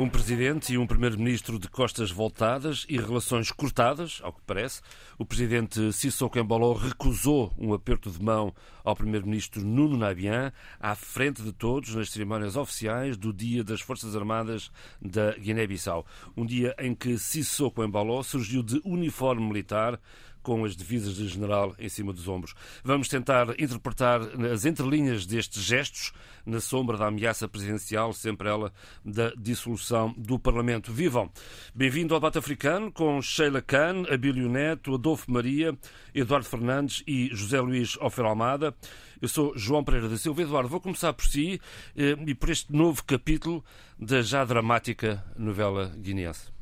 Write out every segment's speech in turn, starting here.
Um presidente e um primeiro-ministro de costas voltadas e relações cortadas, ao que parece. O presidente Sissoko Embalo recusou um aperto de mão ao primeiro-ministro Nuno Nabian à frente de todos nas cerimónias oficiais do Dia das Forças Armadas da Guiné-Bissau. Um dia em que Sissoko Embalo surgiu de uniforme militar com as divisas de general em cima dos ombros. Vamos tentar interpretar as entrelinhas destes gestos na sombra da ameaça presidencial, sempre ela da dissolução do Parlamento. Vivam! Bem-vindo ao debate africano com Sheila Khan, Abílio Neto, Adolfo Maria, Eduardo Fernandes e José Luís Ofer Almada. Eu sou João Pereira da Silva. Eduardo, vou começar por si eh, e por este novo capítulo da já dramática novela guineense.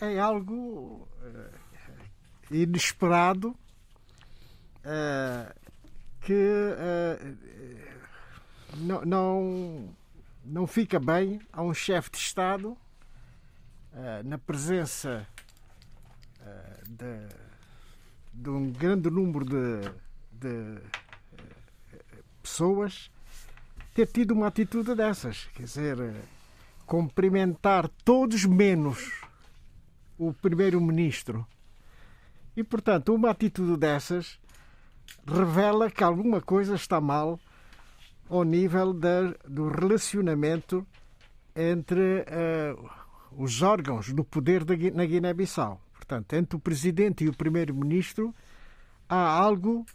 É algo uh, inesperado uh, que uh, não, não, não fica bem a um chefe de Estado na presença de, de, um grande número de, de pessoas ter tido uma atitude dessas. Quer dizer, cumprimentar todos menos o primeiro-ministro. E, portanto, uma atitude dessas revela que alguma coisa está mal ao nível do relacionamento entre uh, os órgãos do poder da, na Guiné-Bissau. Portanto, entre o presidente e o primeiro-ministro há algo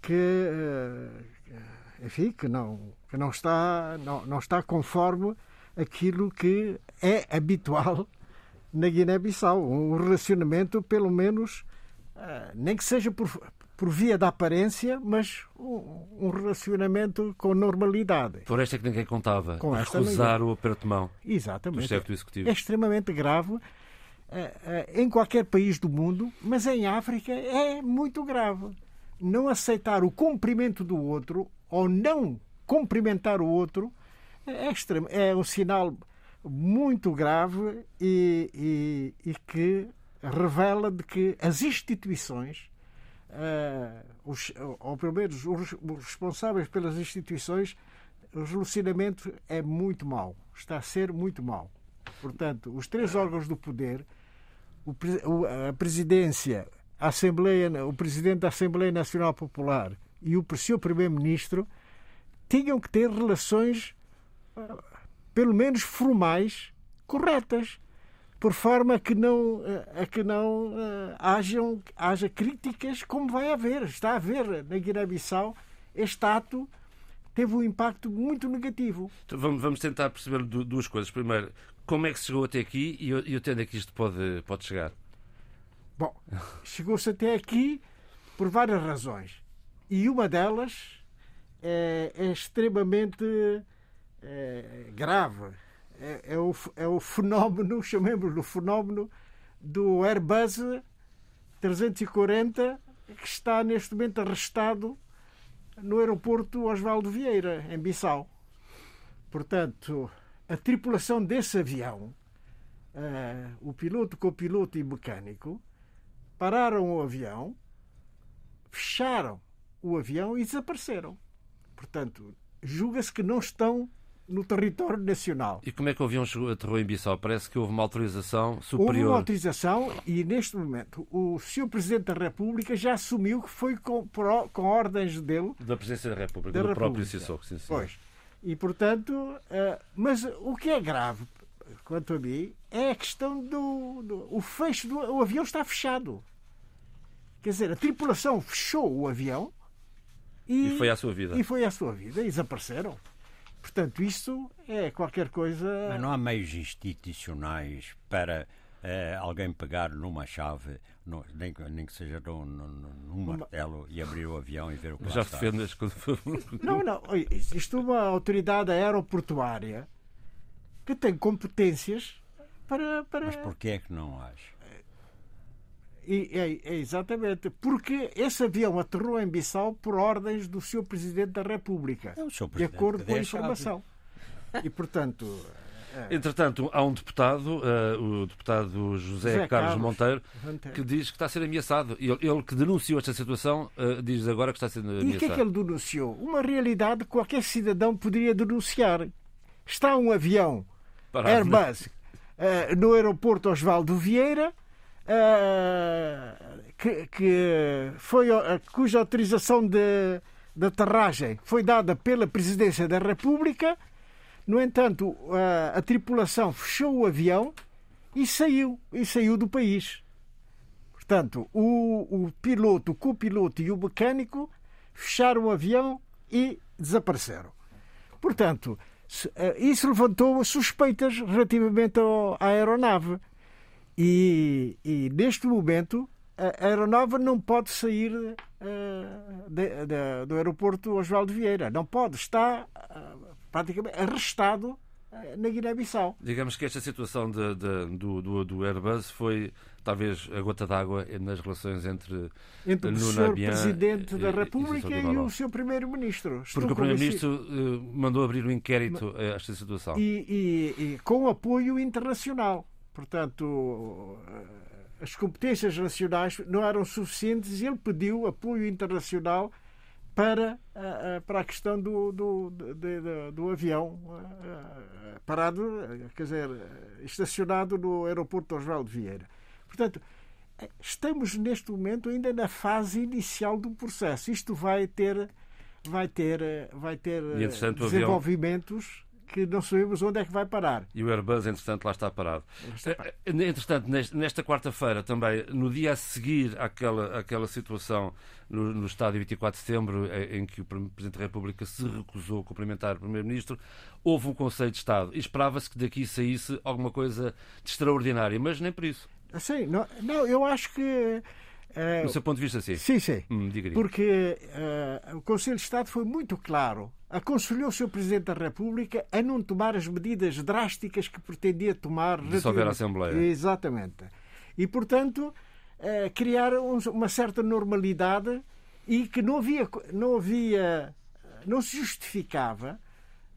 que, uh, enfim, que não, que não está, não, não está conforme aquilo que é habitual na Guiné-Bissau. Um relacionamento, pelo menos, eh, nem que seja por, por via da aparência, mas um, relacionamento com normalidade. Por esta que ninguém contava. Com Recusar o aperto de mão. Exatamente. Do executivo. É extremamente grave eh, eh, em qualquer país do mundo, mas em África é muito grave. Não aceitar o cumprimento do outro ou não cumprimentar o outro é, extremo, é um sinal muito grave e, e, e que revela de que as instituições, uh, os, ou pelo menos os, responsáveis pelas instituições, o relacionamento é muito mau, está a ser muito mau. Portanto, os três órgãos do poder, o, a presidência, a Assembleia, o presidente da Assembleia Nacional Popular e o seu primeiro-ministro tinham que ter relações pelo menos formais, corretas, por forma a que não, a que não uh, hajam, haja críticas, como vai haver. Está a haver na Guiné-Bissau este ato teve um impacto muito negativo. Então vamos, tentar perceber duas coisas. Primeiro, como é que chegou até aqui e, e onde é que isto pode, pode chegar? Bom, chegou-se até aqui por várias razões. E uma delas é, é extremamente é, grave. É, é, o, é o fenómeno, chamemos-lhe o fenómeno do Airbus 340 que está neste momento arrestado no aeroporto Osvaldo Vieira, em Bissau. Portanto, a tripulação desse avião, uh, o piloto, copiloto e mecânico, pararam o avião, fecharam o avião e desapareceram. Portanto, julga-se que não estão no território nacional. E como é que o avião chegou, aterrou em Bissau? Parece que houve uma autorização superior. Houve uma autorização e, neste momento, o Sr. Presidente da República já assumiu que foi com, com ordens dele. Da Presidência da República, da do República. próprio Sissoko. Sim, sim. Pois. E, portanto, uh, mas o que é grave, quanto a mim, é a questão do, do o fecho do o avião está fechado. Quer dizer, a tripulação fechou o avião e, e foi à sua vida. E foi à sua vida e desapareceram. Portanto, isso é qualquer coisa. Mas não há meios institucionais para uh, alguém pegar numa chave, no, nem, nem, que seja num, num, num martelo, e abrir o avião e ver o que Já está. defendes quando... Não, não. Existe uma autoridade aeroportuária que tem competências para. para... Mas porquê é que não acha? É, é, exatamente, porque esse avião aterrou em Bissau por ordens do Sr. Presidente da República, é de acordo com a informação. E, portanto, Entretanto, há um deputado, uh, o deputado José, José Carlos, Carlos Monteiro, Monteiro. que diz que está a ser ameaçado. Ele, ele que denunciou esta situação uh, diz agora que está a ser ameaçado. E o que é que ele denunciou? Uma realidade que qualquer cidadão poderia denunciar. Está um avião Parado. Airbus eh, no aeroporto Osvaldo Vieira, eh, que, que foi, cuja autorização de, de aterragem foi dada pela Presidência da República. No entanto, a, a tripulação fechou o avião e saiu, e saiu do país. Portanto, o, o piloto, o copiloto e o mecânico fecharam o avião e desapareceram. Portanto, eh, isso levantou suspeitas relativamente à aeronave. E, e, neste momento a aeronave não pode sair eh, de- de- do aeroporto Osvaldo Vieira. Não pode. Está eh, praticamente arrestado eh, na Guiné-Bissau. Digamos que esta situação de- do, do, do Airbus foi talvez a gota d'água nas relações entre Entre o Sr. Presidente e- da e- e República e, Guimarães. o Sr. Primeiro-Ministro. Porque o. Primeiro-Ministro mandou abrir um inquérito a esta situação. e, e- e com apoio internacional. Portanto, eh, as competências nacionais não eram suficientes e ele pediu apoio internacional para, eh, eh, para a questão do, do, de- do avião parado, quer dizer, estacionado no aeroporto Osvaldo Vieira. Portanto, estamos neste momento ainda na fase inicial do processo. Isto vai ter, vai ter, vai ter E, desenvolvimentos que não sabemos onde é que vai parar. E o Airbus, entretanto, lá está parado. está parado. Eh, eh, Entretanto, nesta quarta-feira também, no dia a seguir àquela, àquela situação no, no estádio 24 de setembro, eh, em que o Presidente da República se recusou a cumprimentar o Primeiro-Ministro, houve um Conselho de Estado. E esperava-se que daqui saísse alguma coisa de extraordinária, mas nem por isso. Sim, não, não, eu acho que. Eh, Do seu ponto de vista, sim. sim, sim. Hum. Porque eh, o Conselho de Estado foi muito claro. Aconselhou o Sr. Presidente da República a não tomar as medidas drásticas que pretendia tomar. Dissolver a Assembleia. Exatamente. E, portanto, eh, criar um- uma certa normalidade e que não havia, não havia, não se justificava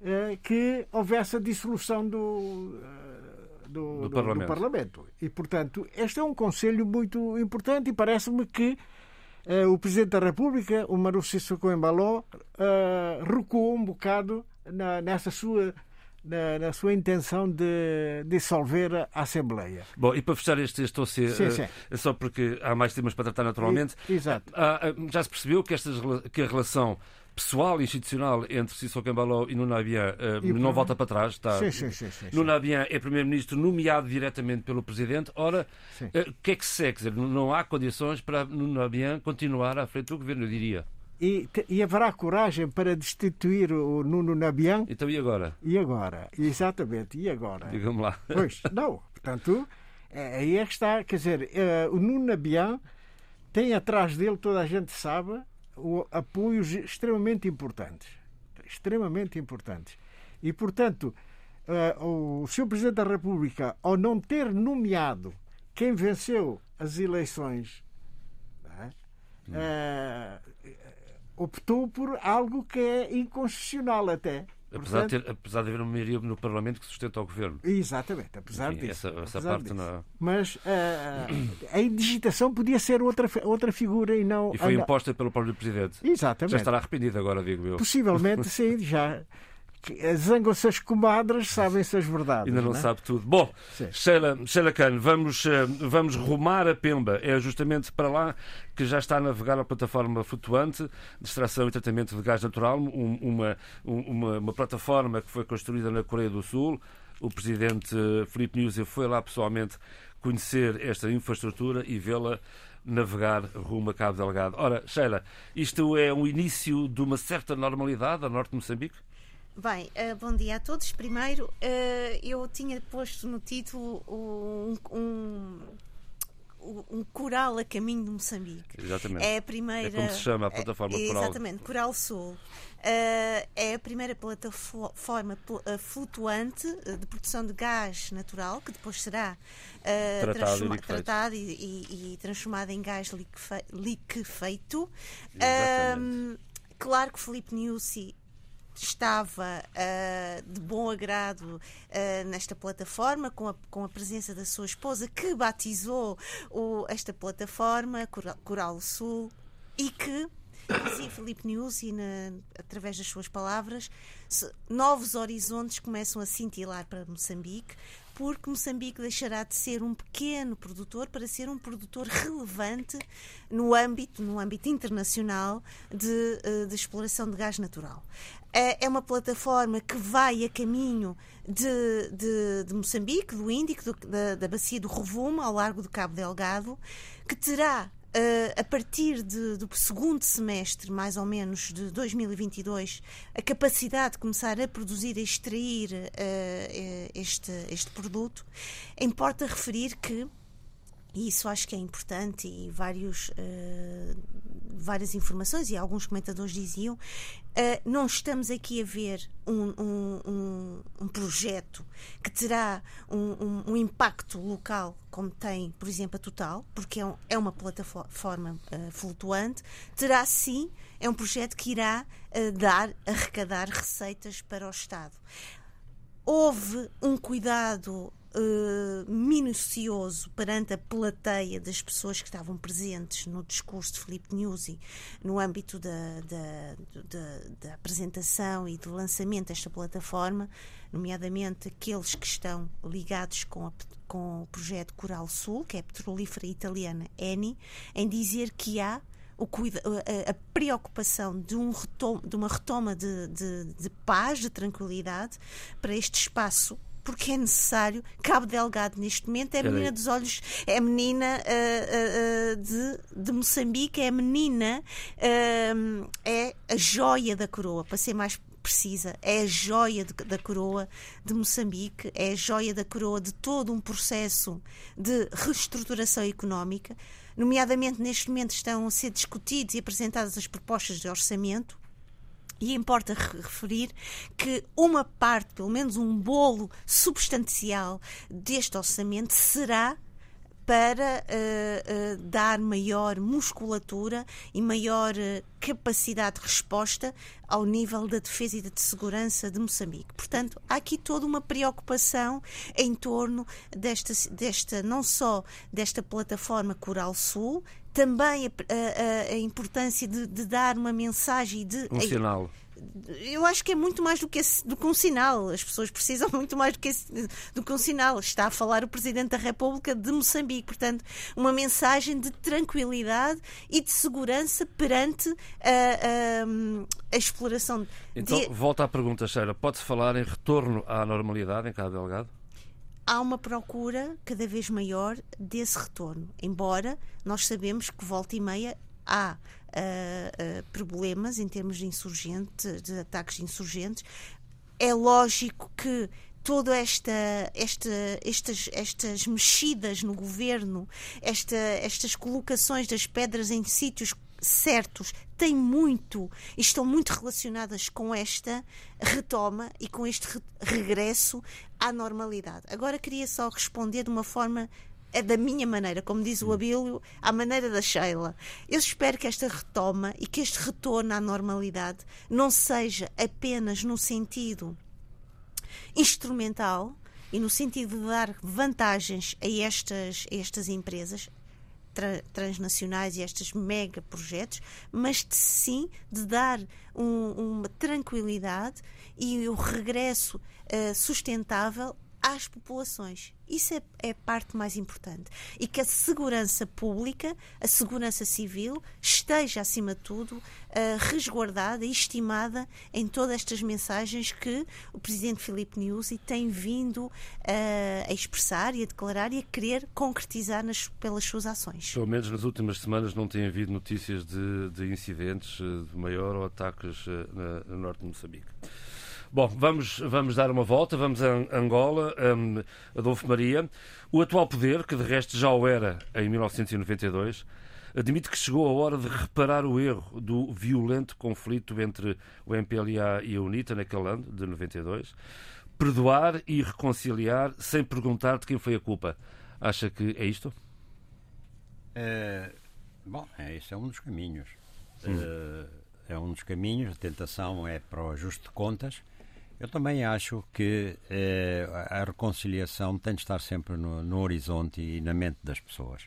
eh, que houvesse a dissolução do, do, Do do- Parlamento. do Parlamento. E, portanto, este é um conselho muito importante e parece-me que eh, o Presidente da República, o Maru Sissoko Embaló, eh, recuou um bocado na- nessa sua, na, na sua intenção de dissolver a Assembleia. Bom, e para fechar este, este dossiê, Sim, sim. é só porque há mais temas para tratar naturalmente, exato. Ah, já se percebeu que, estas, que a relação pessoal e institucional entre Sissoko Embaló e Nuno Abian ah, E o não volta para trás. Está... Sim, sim, sim, sim. Nuno Abian é Primeiro-Ministro nomeado diretamente pelo Presidente. Ora, ah, o que é que se segue? Quer dizer, não- há condições para Nuno Abian continuar à frente do Governo, eu diria. E, e haverá coragem para destituir o Nuno Nabian? Então e agora? E agora? Exatamente, e agora? Diga-me lá. Pois, não. Portanto, é- aí é que está. Quer dizer, eh, o Nuno Nabian tem atrás dele, toda a gente sabe, apoios extremamente importantes. Extremamente importantes. E, portanto, eh, o Sr. Presidente da República, ao não ter nomeado quem venceu as eleições, é? Eh, optou por algo que é inconstitucional até. Apesar de, ter, apesar de haver uma maioria no Parlamento que sustenta o Governo. Exatamente, apesar Enfim, disso. essa- essa apesar parte disso. não- Mas ah, a indigitação podia ser outra, outra figura e não. E foi a- imposta pelo próprio Presidente. Exatamente. Já estará arrependido agora, digo eu. Possivelmente, sim, já. Que- Zangam-se as comadres, sabem-se as verdades. Ainda não é? sabe tudo. Bom, Sim. Sheila, Sheila Khan, vamos, eh, vamos rumar a Pemba. É justamente para lá que já está a navegar a plataforma flutuante de extração e tratamento de gás natural, um- uma, um- uma, uma plataforma que foi construída na Coreia do Sul. O presidente eh, Filipe Nyusi foi lá pessoalmente conhecer esta infraestrutura e vê-la navegar rumo a Cabo Delgado. Ora, Sheila, isto é um início de uma certa normalidade a norte de Moçambique? Bem, eh, bom dia a todos. Primeiro, eh, eu tinha posto no título um, um, um coral a caminho de Moçambique. Exatamente. É a primeira. É como se chama a plataforma é, Coral. Exatamente, Coral Sul. Eh, é a primeira plataforma pl- flutuante de produção de gás natural que depois será eh, Tratado e tratado e, e- e transformado em gás liquefe- liquefeito. Exatamente. Claro que Filipe Nyusi estava uh, de bom agrado uh, nesta plataforma, com a, com a presença da sua esposa, que batizou o, esta plataforma, Coral, Sul, e que dizia Felipe News e na, através das suas palavras novos horizontes começam a cintilar para Moçambique porque Moçambique deixará de ser um pequeno produtor para ser um produtor relevante no âmbito, no âmbito internacional de, eh, de exploração de gás natural. É, é uma plataforma que vai a caminho de, de, de Moçambique, do Índico, do, da, da bacia do Rovuma, ao largo do Cabo Delgado, que terá a partir de, do segundo semestre, mais ou menos, de 2022, a capacidade de começar a produzir, a extrair uh, este, este produto, importa referir que e isso acho que é importante e vários, uh, várias informações e alguns comentadores diziam uh, não estamos aqui a ver um, um, um, um projeto que terá um, impacto local como tem, por exemplo, a Total, porque é, é uma plataforma uh, flutuante, terá sim, é um projeto que irá dar, arrecadar receitas para o Estado. Houve um cuidado uh, minucioso perante a plateia das pessoas que estavam presentes no discurso de Filipe Nuzzi no âmbito da, da, da, da apresentação e do lançamento desta plataforma, nomeadamente aqueles que estão ligados com, a, com o projeto Coral Sul, que é a petrolífera italiana Eni, em dizer que há a, a, preocupação de, um de uma retoma de, de, de, paz, de tranquilidade para este espaço porque é necessário. Cabo Delgado, neste momento, é a menina dos olhos, é a menina uh, uh, de, de Moçambique, é a menina, uh, é a joia da coroa, para ser mais precisa, é a joia de, da coroa de Moçambique, é a joia da coroa de todo um processo de reestruturação económica. Nomeadamente, neste momento, estão a ser discutidos e apresentadas as propostas de orçamento e importa referir que uma parte, pelo menos um bolo substancial deste orçamento será para uh, uh, dar maior musculatura e maior uh, capacidade de resposta ao nível da defesa e da segurança de Moçambique. Portanto, há aqui toda uma preocupação em torno desta, desta não só desta plataforma Coral Sul, também a, a, a importância de, de, dar uma mensagem de. Um sinal. Eu acho que é muito mais do que, esse, do que um sinal. As pessoas precisam muito mais do que, esse, do que um sinal. Está a falar o Presidente da República de Moçambique. Portanto, uma mensagem de tranquilidade e de segurança perante a, a, a exploração. Então, de... volta à pergunta, Sheila. Pode-se falar em retorno à normalidade em Cabo Delgado? Há uma procura cada vez maior desse retorno. Embora nós sabemos que volta e meia há uh, uh, problemas em termos de insurgente, de ataques insurgentes. É lógico que toda esta, esta, estas, estas mexidas no governo, esta, estas colocações das pedras em sítios certos têm muito e estão muito relacionadas com esta retoma e com este re regresso à normalidade. Agora queria só responder de uma forma é da minha maneira, como diz o Abílio, à maneira da Sheila. Eu espero que esta retoma e que este retorno à normalidade não seja apenas no sentido instrumental e no sentido de dar vantagens a estas, a estas empresas, tra transnacionais e estes mega projetos, mas de, sim de dar um, uma tranquilidade e o regresso uh, sustentável às populações. Isso é, é, a parte mais importante. E que a segurança pública, a segurança civil, esteja, acima de tudo, uh, resguardada e estimada em todas estas mensagens que o Presidente Filipe Nyusi tem vindo uh, a expressar e a declarar e a querer concretizar nas, pelas suas ações. Pelo menos nas últimas semanas não tem havido notícias de, de incidentes eh, de maior ou ataques na, no norte de Moçambique. Bom, vamos, vamos dar uma volta, vamos a Angola, um, Adolfo Maria. O atual poder, que de resto já o era em 1992, admite que chegou a hora de reparar o erro do violento conflito entre o MPLA e a UNITA naquele ano, de 92, perdoar e reconciliar sem perguntar de quem foi a culpa. Acha que é isto? É, bom, é, esse é um dos caminhos. Hum. Uh, é um dos caminhos, a tentação é para o ajuste de contas. Eu também acho que eh, a reconciliação tem de estar sempre no, no, horizonte e na mente das pessoas.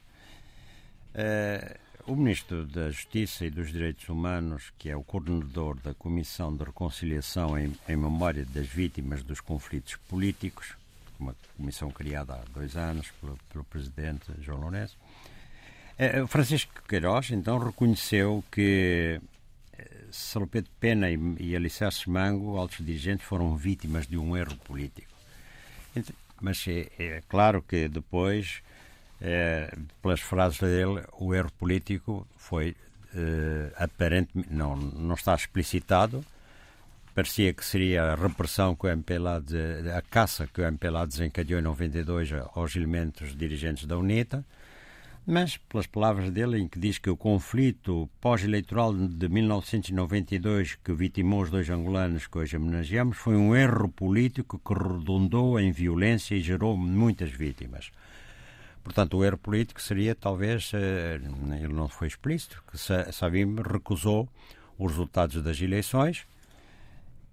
Eh, o Ministro da Justiça e dos Direitos Humanos, que é o coordenador da Comissão de Reconciliação em, em Memória das Vítimas dos Conflitos Políticos, uma comissão criada há dois anos pelo, pelo Presidente João Lourenço, eh, Francisco Queiroz, então, reconheceu que Salopete Pena e, e Alicerces Mango, altos dirigentes, foram vítimas de um erro político. Mas é, é claro que depois, é, pelas frases dele, o erro político foi é, aparente, não, não está explicitado. Parecia que seria a repressão que o MPLA, de, a caça que o MPLA desencadeou em 92 aos elementos dirigentes da UNITA mas, pelas palavras dele, em que diz que o conflito pós-eleitoral de 1992 que vitimou os dois angolanos que hoje homenageamos foi um erro político que redundou em violência e gerou muitas vítimas. Portanto, o erro político seria, talvez, eh, ele não foi explícito, que Savim recusou os resultados das eleições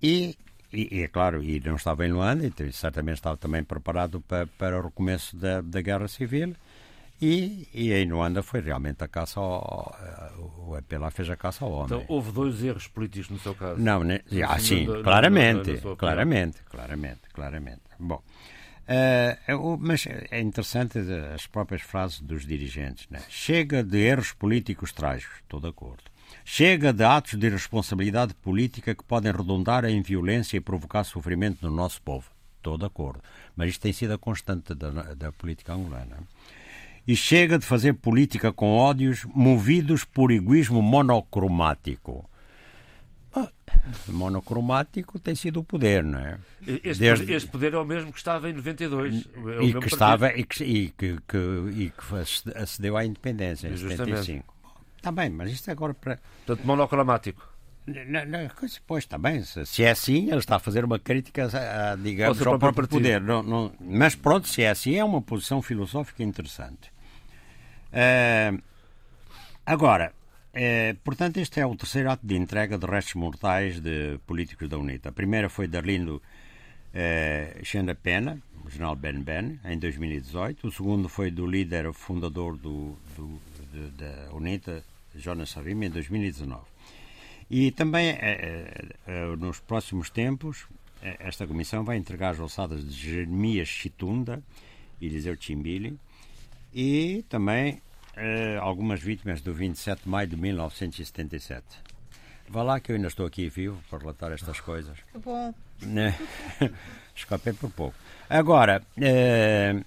e, e, é claro, e não estava em Luanda, e certamente estava também preparado para, para o recomeço da, da Guerra Civil e, e em Luanda foi realmente a caça ao. O EPLA fez a caça ao homem. Então houve dois erros políticos no seu caso? Não, né? ah, sim, claramente, claramente, claramente, claramente. Bom. Uh, mas é interessante as próprias frases dos dirigentes. Né? Chega de erros políticos trágicos, estou de acordo. Chega de atos de irresponsabilidade política que podem redundar em violência e provocar sofrimento no nosso povo. Estou de acordo. Mas isto tem sido a constante da, da política angolana e chega de fazer política com ódios movidos por egoísmo monocromático. Ah, monocromático tem sido o poder, não é? Este, Desde... este poder é o mesmo que estava em 92. É e, que estava, e, que, e, que, que, e que acedeu à independência em 75. Está bem, mas isto é agora para. Portanto, monocromático. Não, não, pois, está bem. Se é assim, ele está a fazer uma crítica, a, a, digamos, ao próprio, próprio poder. Não, não, mas pronto, se é assim, é uma posição filosófica interessante. Uh, agora, uh, portanto, este é o terceiro ato de entrega de restos mortais de políticos da UNITA. A primeira foi de Arlindo uh, Xanda Pena, o general Ben Ben, em 2018. O segundo foi do líder fundador do, do de, da UNITA, Jonas Savim, em 2019. E também, nos próximos tempos, esta comissão vai entregar as alçadas de Jeremias Chitunda e Eliseu Chimbili, e também eh, algumas vítimas do 27 de maio de 1977. Vá lá que eu ainda estou aqui vivo para relatar estas coisas. Que bom. Né? Escapei por pouco. Agora, eh,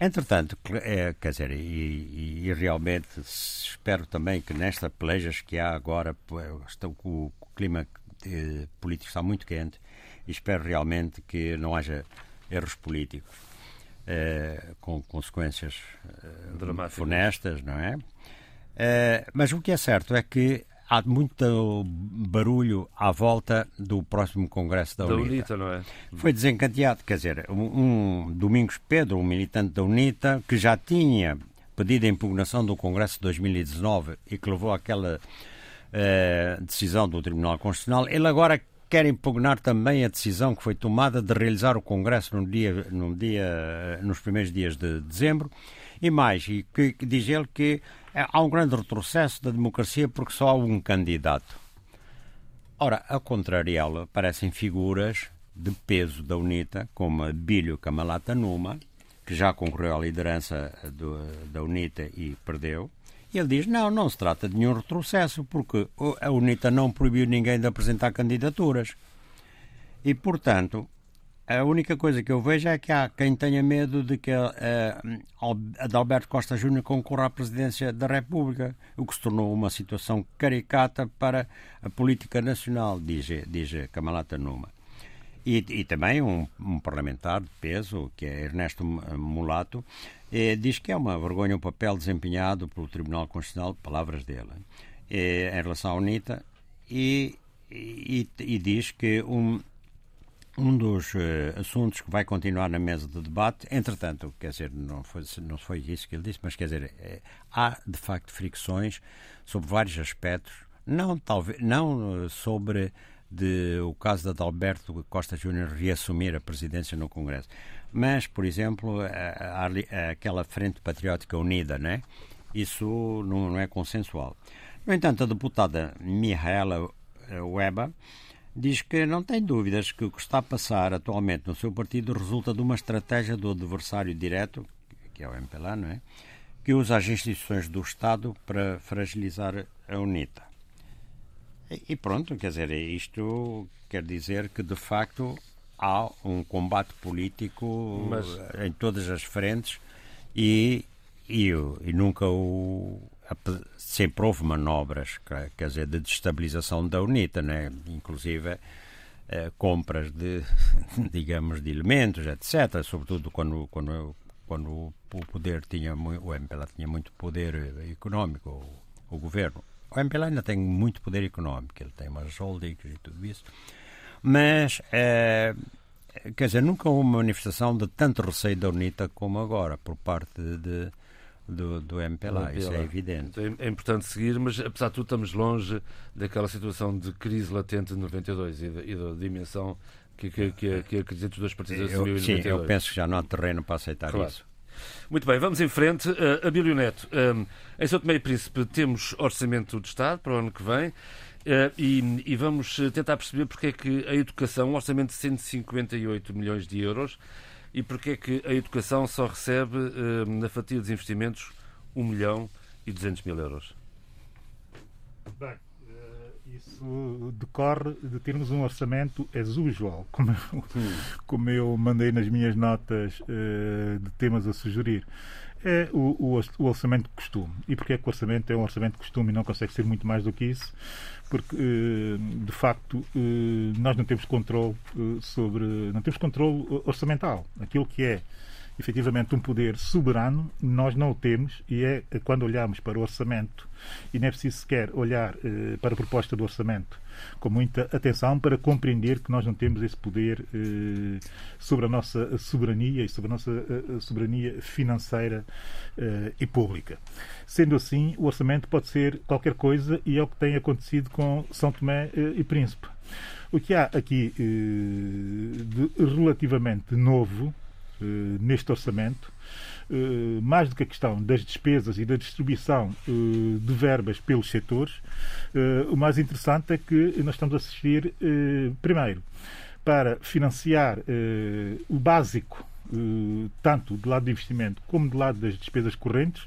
entretanto, eh, quer dizer, e, e, realmente espero também que nesta pelejas que há agora, o, o clima eh, político está muito quente, e espero realmente que não haja erros políticos eh, com consequências uh, funestas, não é? Uh, mas o que é certo é que há muito barulho à volta do próximo Congresso da, da UNITA. UNITA não é? Foi desencadeado, quer dizer, um, um Domingos Pedro, um militante da UNITA, que já tinha pedido a impugnação do Congresso de 2019 e que levou àquela decisão do Tribunal Constitucional, ele agora quer impugnar também a decisão que foi tomada de realizar o Congresso no dia, no dia, nos primeiros dias de dezembro. E mais, e que, que diz ele que há um grande retrocesso da democracia porque só há um candidato. Ora, a contrariá-lo, aparecem figuras de peso da UNITA, como Bílio Camalata Numa, que já concorreu à liderança do, da UNITA e perdeu, e ele diz: não, não se trata de nenhum retrocesso, porque a UNITA não proibiu ninguém de apresentar candidaturas. E, portanto, a única coisa que eu vejo é que há quem tenha medo de que a, a, a Alberto Costa Júnior concorra à presidência da República, o que se tornou uma situação caricata para a política nacional, diz, diz Camalata Numa. E, e também um, um, parlamentar de peso, que é Ernesto Mulato, eh, diz que é uma vergonha o papel desempenhado pelo Tribunal Constitucional, palavras dele, eh, em relação à UNITA, e, e, e diz que um, um dos uh, assuntos que vai continuar na mesa de debate, entretanto, quer dizer, não foi, não foi isso que ele disse, mas quer dizer, é, há de facto fricções sobre vários aspectos Não, talvez, não sobre de, o caso de Adalberto Costa Júnior reassumir a presidência no Congresso. Mas, por exemplo, a, a, aquela Frente Patriótica Unida, né? isso não, não, é consensual. No entanto, a deputada Mihaela Weber diz que não tem dúvidas que o que está a passar atualmente no seu partido resulta de uma estratégia do adversário direto, que é o MPLA, não é? que usa as instituições do Estado para fragilizar a UNITA. E pronto, quer dizer, isto quer dizer que de facto há um combate político Mas... em todas as frentes e, e, e nunca o. Sempre houve manobras, quer dizer, de destabilização da UNITA, né? inclusive eh, compras de, digamos, de elementos, etc. Sobretudo quando, quando, quando o poder tinha, o MPLA tinha muito poder económico, o, o governo. O MPLA ainda tem muito poder económico, ele tem umas holdings e tudo isso, mas, é, quer dizer, nunca houve uma manifestação de tanto receio da UNITA como agora, por parte de, do, do MPLA, isso é evidente. É, é importante seguir, mas apesar de tudo estamos longe daquela situação de crise latente de 92 e da, e da dimensão que, que, que, a, que a crise entre os dois partidos assumiu em 92. Sim, eu penso que já não há terreno para aceitar claro. isso. Muito bem, vamos em frente. Uh, Abílio Neto, um, em São Tomé e Príncipe temos orçamento de Estado para o ano que vem. Uh, e, e, vamos tentar perceber porque é que a educação, um orçamento de 158 milhões de euros, e porque é que a educação só recebe, uh, na fatia dos investimentos, 1 milhão e 200 mil euros. Bem, isso decorre de termos um orçamento as usual, como eu, como eu mandei nas minhas notas de temas a sugerir. É o, o, o, orçamento de costume. E porquê é que o orçamento é um orçamento de costume e não consegue ser muito mais do que isso? Porque, uh, de facto, uh, nós não temos controle sobre. não temos controle orçamental. Aquilo que é efetivamente um poder soberano, nós não o temos e é quando olhamos para o orçamento, e não é preciso sequer olhar eh, para a proposta do orçamento com muita atenção para compreender que nós não temos esse poder eh, sobre a nossa soberania e sobre a nossa eh, soberania financeira e pública. Sendo assim, o orçamento pode ser qualquer coisa e é o que tem acontecido com São Tomé e Príncipe. O que há aqui de relativamente novo neste orçamento, eh, mais do que a questão das despesas e da distribuição eh, de verbas pelos setores, o mais interessante é que nós estamos a assistir, primeiro, para financiar o básico tanto do lado do investimento como do lado das despesas correntes,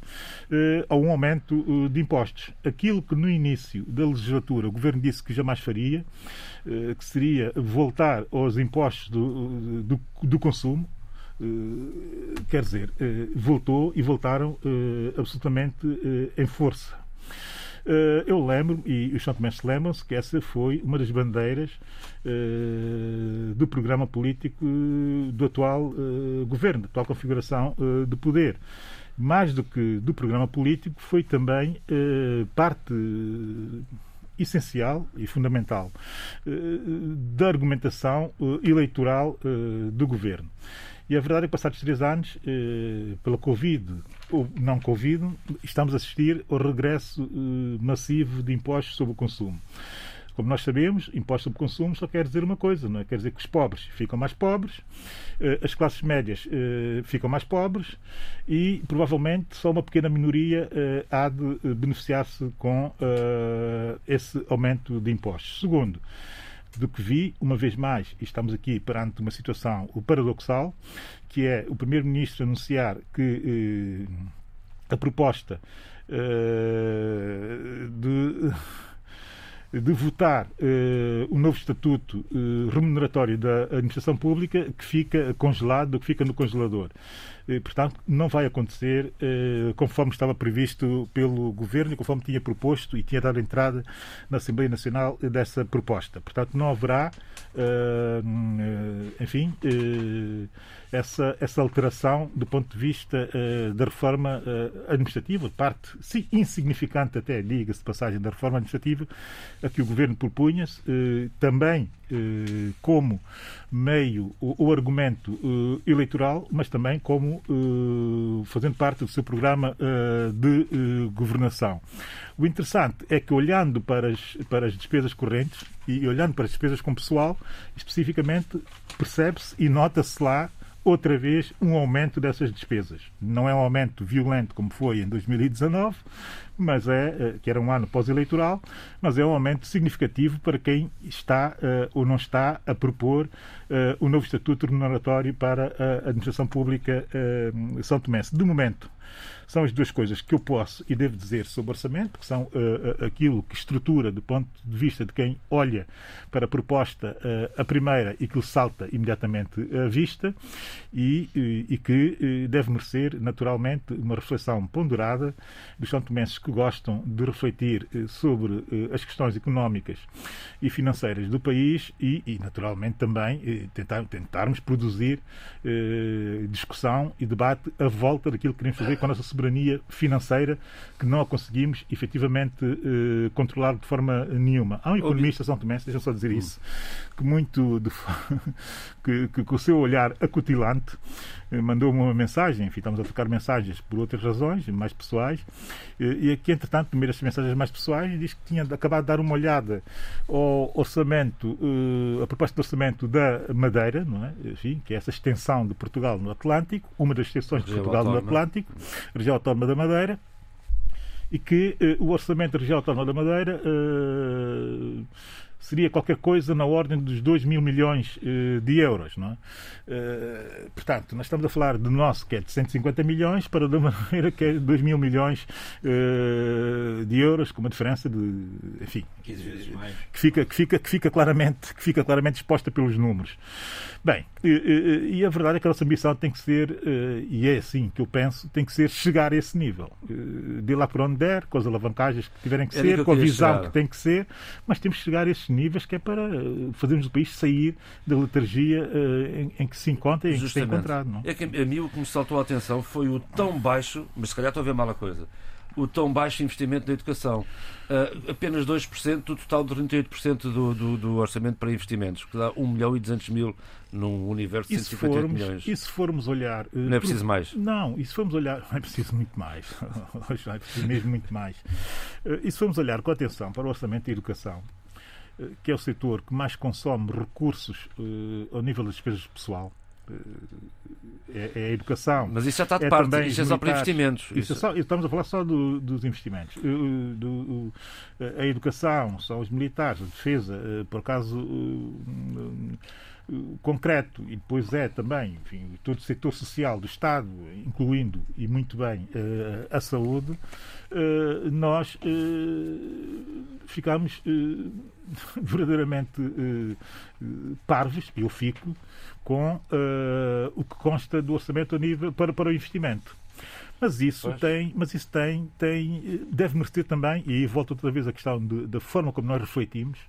a um aumento de impostos. Aquilo que no início da legislatura o Governo disse que jamais faria, que seria voltar aos impostos do, do, do consumo, eh, quer dizer, eh, voltou e voltaram eh, absolutamente em força. Eu lembro, e os chantomenses lembram-se, que essa foi uma das bandeiras do programa político do atual governo, da atual configuração de poder. Mais do que do programa político, foi também parte essencial e fundamental da argumentação eleitoral do governo. E a verdade é que, passados três anos, eh, pela Covid ou não Covid, estamos a assistir ao regresso eh, massivo de impostos sobre o consumo. Como nós sabemos, imposto sobre consumo só quer dizer uma coisa, não é? Quer dizer que os pobres ficam mais pobres, eh, as classes médias ficam mais pobres e provavelmente só uma pequena minoria há de beneficiar-se com esse aumento de impostos. Segundo, do que vi, uma vez mais, e estamos aqui perante uma situação paradoxal, que é o Primeiro-Ministro anunciar que eh, a proposta eh, de de votar eh, o novo estatuto eh, remuneratório da administração pública que fica congelado, que fica no congelador. Eh, portanto, não vai acontecer eh, conforme estava previsto pelo Governo e conforme tinha proposto e tinha dado entrada na Assembleia Nacional dessa proposta. Portanto, não haverá, eh, enfim, essa, essa alteração do ponto de vista da reforma administrativa, parte sim, insignificante até, diga-se de passagem, da reforma administrativa a que o Governo propunha-se, também como meio ou argumento eleitoral, mas também como uh, fazendo parte do seu programa uh, de uh, governação. O interessante é que, olhando para as, para as despesas correntes e olhando para as despesas com pessoal, especificamente, percebe-se e nota-se lá outra vez um aumento dessas despesas. Não é um aumento violento como foi em 2019, mas é eh, que era um ano pós-eleitoral, mas é um aumento significativo para quem está uh, ou não está a propor uh, o novo estatuto remuneratório para a administração pública São Tomé. De momento, são as duas coisas que eu posso e devo dizer sobre o orçamento, que são uh, aquilo que estrutura, do ponto de vista de quem olha para a proposta, uh, a primeira e que lhe salta imediatamente à vista, e, e, que uh, deve merecer, naturalmente, uma reflexão ponderada dos são tomenses que gostam de refletir sobre as questões económicas e financeiras do país e, e naturalmente, também tentar, tentarmos produzir discussão e debate à volta daquilo que queremos fazer com a nossa soberania financeira que não a conseguimos efetivamente eh, controlar de forma nenhuma. Há um economista, São Tomé, deixa só dizer hum. isso, que muito de, que, que, com o seu olhar acutilante eh, mandou-me uma mensagem, enfim, estamos a trocar mensagens por outras razões, mais pessoais, eh, e aqui, entretanto, primeiro as mensagens mais pessoais, diz que tinha acabado de dar uma olhada ao orçamento, eh, a proposta de orçamento da Madeira, não é? enfim, que é essa extensão de Portugal no Atlântico, uma das extensões de Portugal no Atlântico, região autónoma da Madeira, e que uh, o orçamento da região autónoma da Madeira uh, seria qualquer coisa na ordem dos 2 mil milhões uh, de euros. Não é? Portanto, nós estamos a falar de nosso, que é de 150 milhões, para da maneira que é 2 mil milhões de euros, com uma diferença de. Enfim. 15 vezes mais. Que fica, que, fica, que, fica claramente, que fica claramente exposta pelos números. Bem, e, e a verdade é que a nossa ambição tem que ser, e é assim que eu penso, tem que ser chegar a esse nível. De lá por onde der, com as alavancagens que tiverem que é ser, com a visão chegar. que tem que ser, mas temos que chegar a esses níveis que é para eh, fazermos o país sair da letargia em, em, que se encontra e em Justamente. que se tem encontrado. Não? É que a mim o que me saltou a atenção foi o tão baixo, mas se calhar estou a ver mal a coisa, o tão baixo investimento na educação. Uh, apenas 2% do total de 38% do, do, do, orçamento para investimentos, que dá 1 milhão e 200 mil num universo de 158 formos, milhões. E se formos olhar. Uh, não é preciso mais? Não, e se formos olhar. Não é preciso muito mais. Hoje não é preciso mesmo muito mais. Uh, e se formos olhar com atenção para o orçamento da educação, eh, que é o setor que mais consome recursos ao nível das despesas pessoal. É, é, a educação. Mas isso já está de é parte, isso é só para investimentos. Isso. Isso é só, estamos a falar só do, dos investimentos. Uh, do, a educação, são os militares, a defesa, por acaso concreto e depois é também enfim, todo o setor social do Estado, incluindo e muito bem a saúde, nós ficamos verdadeiramente parvos, eu fico, com uh, o que consta do orçamento nível para, para o investimento. Mas isso pois. tem, mas isso tem, tem, deve merecer também, e aí volto outra vez à questão de, da forma como nós refletimos,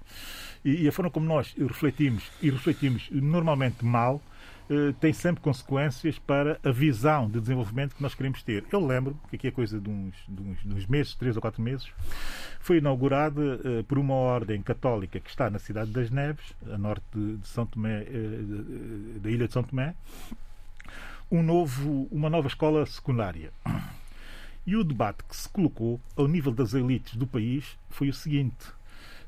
e, e a forma como nós refletimos, e refletimos normalmente mal, tem sempre consequências para a visão de desenvolvimento que nós queremos ter. Eu lembro que aqui é coisa de uns, de uns, de uns meses, três ou quatro meses, foi inaugurada uh, por uma ordem católica que está na cidade das Neves, a norte de, de São Tomé, uh, da ilha de São Tomé, um novo, uma nova escola secundária. E o debate que se colocou ao nível das elites do país foi o seguinte: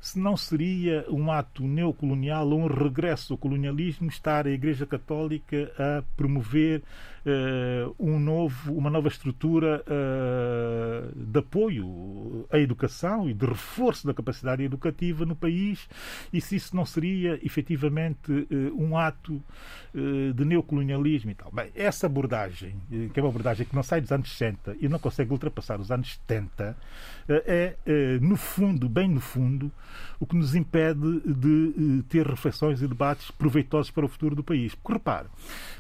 se não seria um ato neocolonial ou um regresso ao colonialismo estar a Igreja Católica a promover uh, um novo, uma nova estrutura uh, de apoio à educação e de reforço da capacidade educativa no país e se isso não seria efetivamente uh, um ato de neocolonialismo e tal. Bem, essa abordagem, que é uma abordagem que não sai dos anos 60 e não consegue ultrapassar os anos 70, é, no fundo, bem no fundo, o que nos impede de ter reflexões e debates proveitosos para o futuro do país. Porque repare,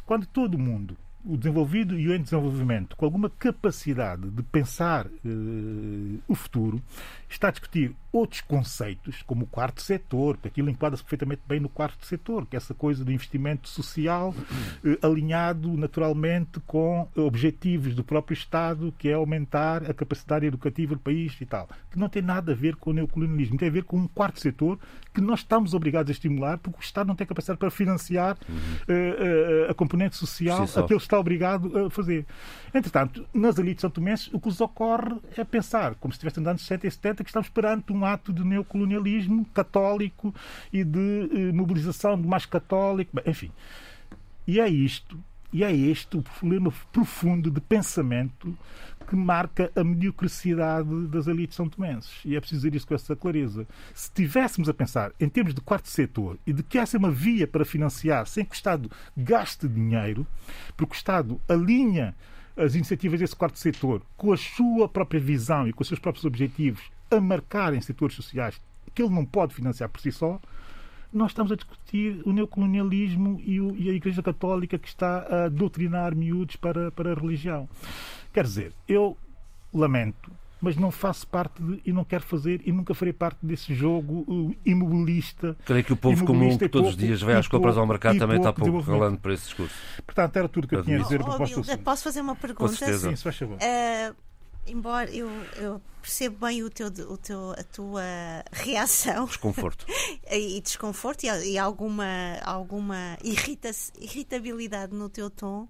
quando todo mundo o desenvolvido e o em desenvolvimento, com alguma capacidade de pensar uh, o futuro, está a discutir outros conceitos, como o quarto setor, que aquilo enquadra-se perfeitamente bem no quarto setor, que é essa coisa do investimento social eh, alinhado naturalmente com objetivos do próprio Estado, que é aumentar a capacidade educativa do país e tal. Que não tem nada a ver com o neocolonialismo, tem a ver com um quarto setor que nós estamos obrigados a estimular porque o Estado não tem capacidade para financiar uhum. uh, uh, a componente social a que ele está obrigado a fazer. Entretanto, nas elites santomenses, o que nos ocorre é pensar, como se estivesse anos 60 e 70, que estamos perante um ato de neocolonialismo católico e de eh, mobilização de mais católico, enfim. E é isto, e é este o problema profundo de pensamento que marca a mediocridade das elites são tomenses. E é preciso dizer isso com essa clareza. Se tivéssemos a pensar em termos de quarto setor e de que essa é uma via para financiar sem que o Estado gaste dinheiro, porque o Estado alinha as iniciativas desse quarto setor com a sua própria visão e com os seus próprios objetivos a marcarem setores sociais que ele não pode financiar por si só, nós estamos a discutir o neocolonialismo e, o, e, a Igreja Católica que está a doutrinar miúdos para, para a religião. Quer dizer, eu lamento, mas não faço parte de, e não quero fazer e nunca farei parte desse jogo uh, imobilista. Creio que o povo comum que todos os dias vai às compras ao mercado também está pouco falando por esse discurso. Portanto, era tudo que eu tinha a dizer. Oh, oh, posso fazer uma pergunta? Com certeza. Sim, se faz favor. Uh, embora eu, eu, percebo bem o teu, o teu, a tua reação. Desconforto. e desconforto e, e alguma, alguma irrita irritabilidade no teu tom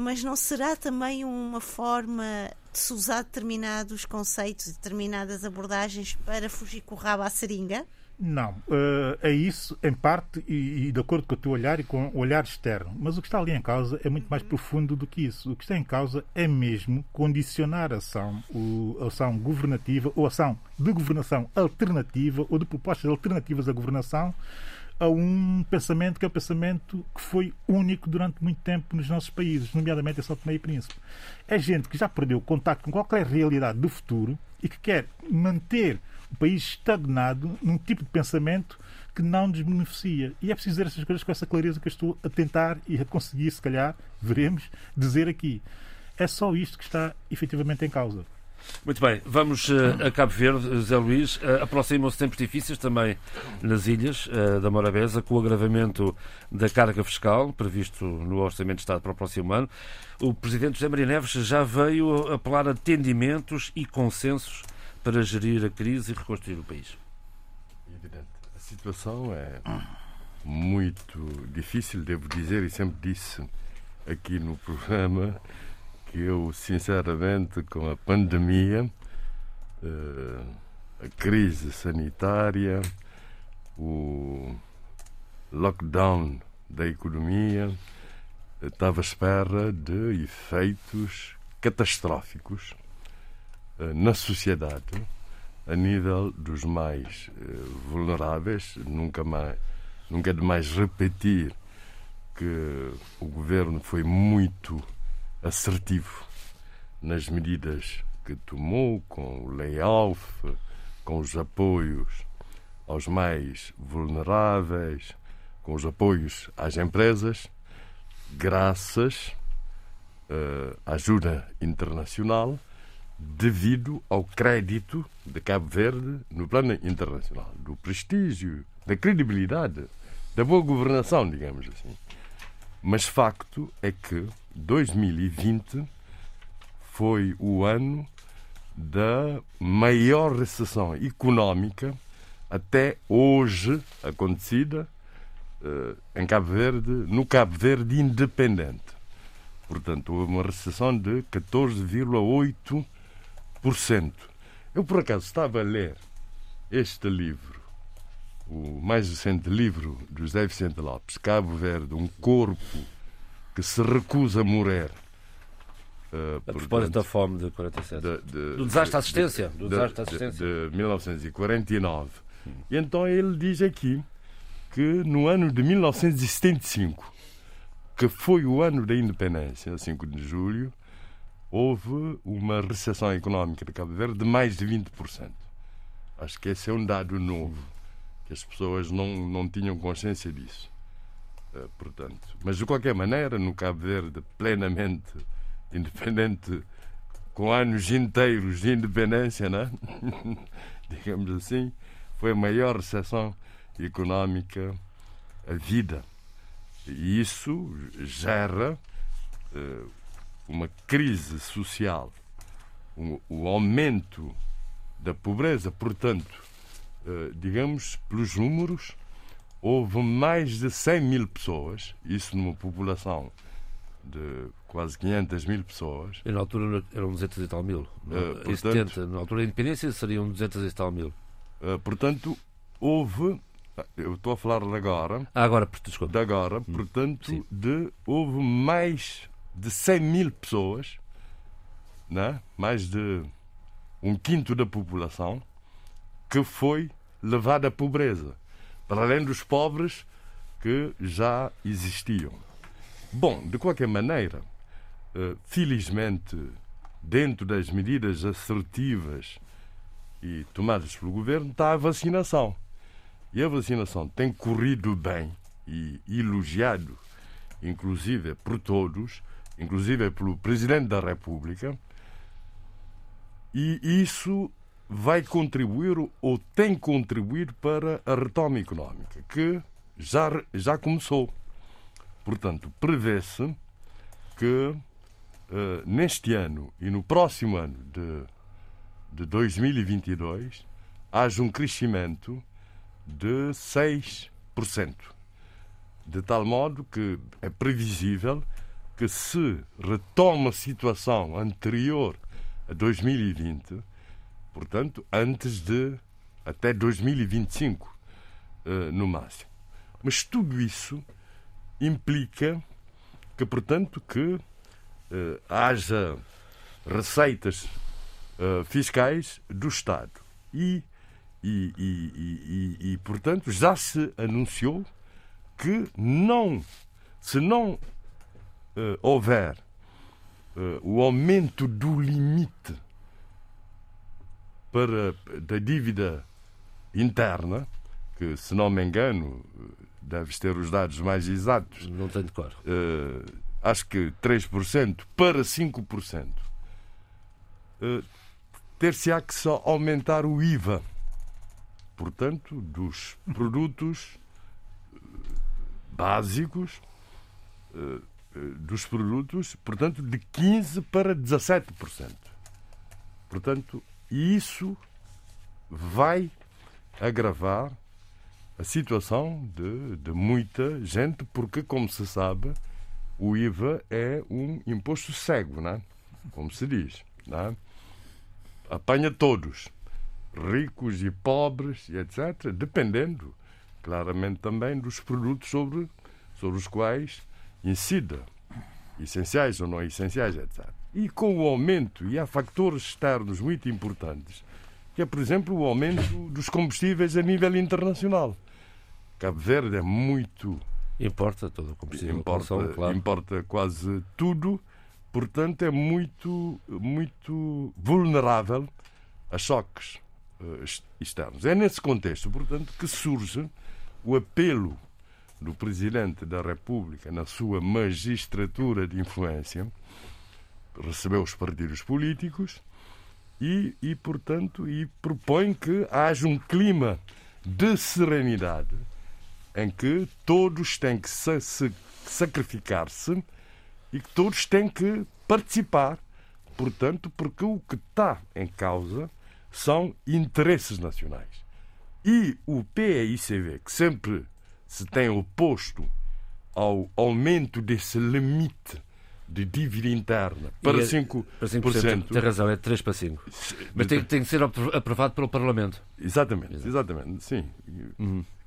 mas não será também uma forma de se usar determinados conceitos, determinadas abordagens para fugir com o rabo à seringa? Não, uh, é isso em parte e, e, de acordo com o teu olhar e com o olhar externo. Mas o que está ali em causa é muito mais profundo do que isso. O que está em causa é mesmo condicionar a ação, o, a ação governativa ou ação de governação alternativa ou de propostas alternativas à governação a um pensamento que é o pensamento que foi único durante muito tempo nos nossos países, nomeadamente em São Tomé e Príncipe. É gente que já perdeu o contato com qualquer realidade do futuro e que quer manter o país estagnado num tipo de pensamento que não nos beneficia. E é preciso dizer essas coisas com essa clareza que eu estou a tentar e a conseguir, se calhar, veremos, dizer aqui. É só isto que está efetivamente em causa. Muito bem, vamos uh, a Cabo Verde, Zé Luís. Uh, Aproximam-se tempos difíceis também nas ilhas uh, da Morabeza, com o agravamento da carga fiscal previsto no Orçamento de Estado para o próximo ano. O Presidente José Maria Neves já veio apelar a atendimentos e consensos para gerir a crise e reconstruir o país. Evidente. A situação é muito difícil, devo dizer, e sempre disse aqui no programa que eu, sinceramente, com a pandemia, eh, a crise sanitária, o lockdown da economia, estava à espera de efeitos catastróficos na sociedade a nível dos mais eh, vulneráveis. Nunca, mais, nunca é demais repetir que o governo foi muito assertivo nas medidas que tomou, com o layoff, com os apoios aos mais vulneráveis, com os apoios às empresas, graças uh, à ajuda internacional, devido ao crédito de Cabo Verde no plano internacional, do prestígio, da credibilidade, da boa governação, digamos assim. Mas facto é que 2020 foi o ano da maior recessão económica até hoje acontecida uh, em Cabo Verde, no Cabo Verde independente. Portanto, houve uma recessão de 14,8%. Eu, por acaso, estava a ler este livro, o mais recente livro do José Vicente Lopes, Cabo Verde, um corpo que se recusa a morrer. Uh, a propósito da fome de 47. De, de, do desastre de assistência. Do desastre de, assistência. De, 1949. Hum. E então ele diz aqui que no ano de 1975, que foi o ano da independência, 5 de julho, houve uma recessão económica de Cabo Verde de mais de 20%. Acho que esse é um dado novo, que as pessoas não, não tinham consciência disso. Eh, portanto. Mas, de qualquer maneira, no Cabo Verde, plenamente independente, com anos inteiros de independência, né? digamos assim, foi a maior recessão económica a vida. E isso gera uh, uma crise social, um, o aumento da pobreza. Portanto, uh, digamos, pelos números, houve mais de 100 mil pessoas, isso numa população de quase 500 mil pessoas. E na altura eram 200 e tal mil. Eh, Em portanto- 70, na altura da independência seriam 200 e tal mil. Uh, portanto, houve, eu estou a falar de agora, Ah, agora, desculpa. de agora, portanto, sim. de, houve mais de 100 mil pessoas, né? mais de um quinto da população, que foi levada à pobreza, para além dos pobres que já existiam. Bom, de qualquer maneira, eh, felizmente, dentro das medidas assertivas e tomadas pelo governo, está a vacinação. E a vacinação tem corrido bem e elogiado, inclusive por todos, inclusive pelo Presidente da República, e isso vai contribuir ou tem contribuído para a retoma económica, que já, já começou. Portanto, prevê-se que eh, neste ano e no próximo ano de, de 2022 haja um crescimento de 6%. De tal modo que é previsível que se retoma a situação anterior a 2020, portanto, antes de até 2025, eh, no máximo. Mas tudo isso implica que, portanto, que eh, haja receitas eh, fiscais do Estado. E, e, e, e, e, e, portanto, já se anunciou que não, se não eh, houver eh, o aumento do limite para, da dívida interna, que, se não me engano, deves ter os dados mais exatos, Não tenho de cor. eh, acho que 3% para 5%, eh, ter-se-á que só aumentar o IVA, portanto, dos produtos básicos, eh, dos produtos, portanto, de 15% para 17%. Portanto, isso vai agravar a situação de, de muita gente, porque, como se sabe, o IVA é um imposto cego, não é? como se diz. Não é? Apanha todos, ricos e pobres, e etc., dependendo, claramente, também dos produtos sobre, sobre os quais incida, essenciais ou não essenciais, etc. E com o aumento, e há fatores externos muito importantes, que é, por exemplo, o aumento dos combustíveis a nível internacional. Cabo Verde é muito Importa todo o combustível. importa, claro. importa quase tudo, portanto é muito, muito vulnerável a choques eh, ex- externos. É nesse contexto, portanto, que surge o apelo do Presidente da República, na sua magistratura de influência, recebeu os partidos políticos e, e portanto, e propõe que haja um clima de serenidade em que todos têm que sa- se- sacrificar-se e que todos têm que participar. Portanto, porque o que está em causa são interesses nacionais. E o PICV, que sempre se tem oposto ao aumento desse limite de dívida interna para E é- 5%, Para 5%. Tem razão, é 3 para 5. Mas tem, tem que ser apro- aprovado pelo Parlamento. Exatamente, exatamente, sim.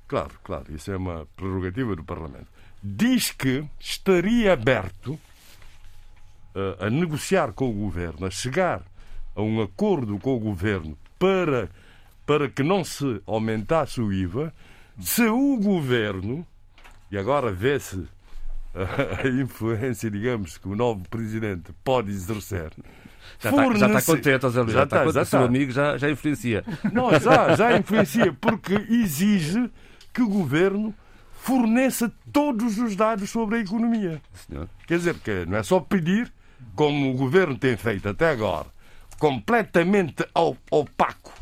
Claro, claro, isso é uma prerrogativa do Parlamento. Diz que estaria aberto eh, a negociar com o governo, a chegar a um acordo com o governo para, para que não se aumentasse o IVA, se o governo, e agora vê-se a influência, digamos, que o novo presidente pode exercer. Já está, já está contente, José Luís. Já, Já está, está, contente. já O seu está. amigo já, já influencia. Não, já, já influencia, porque exige que o governo forneça todos os dados sobre a economia. Senhor. Quer dizer, que não é só pedir, como o governo tem feito até agora, completamente op- opaco.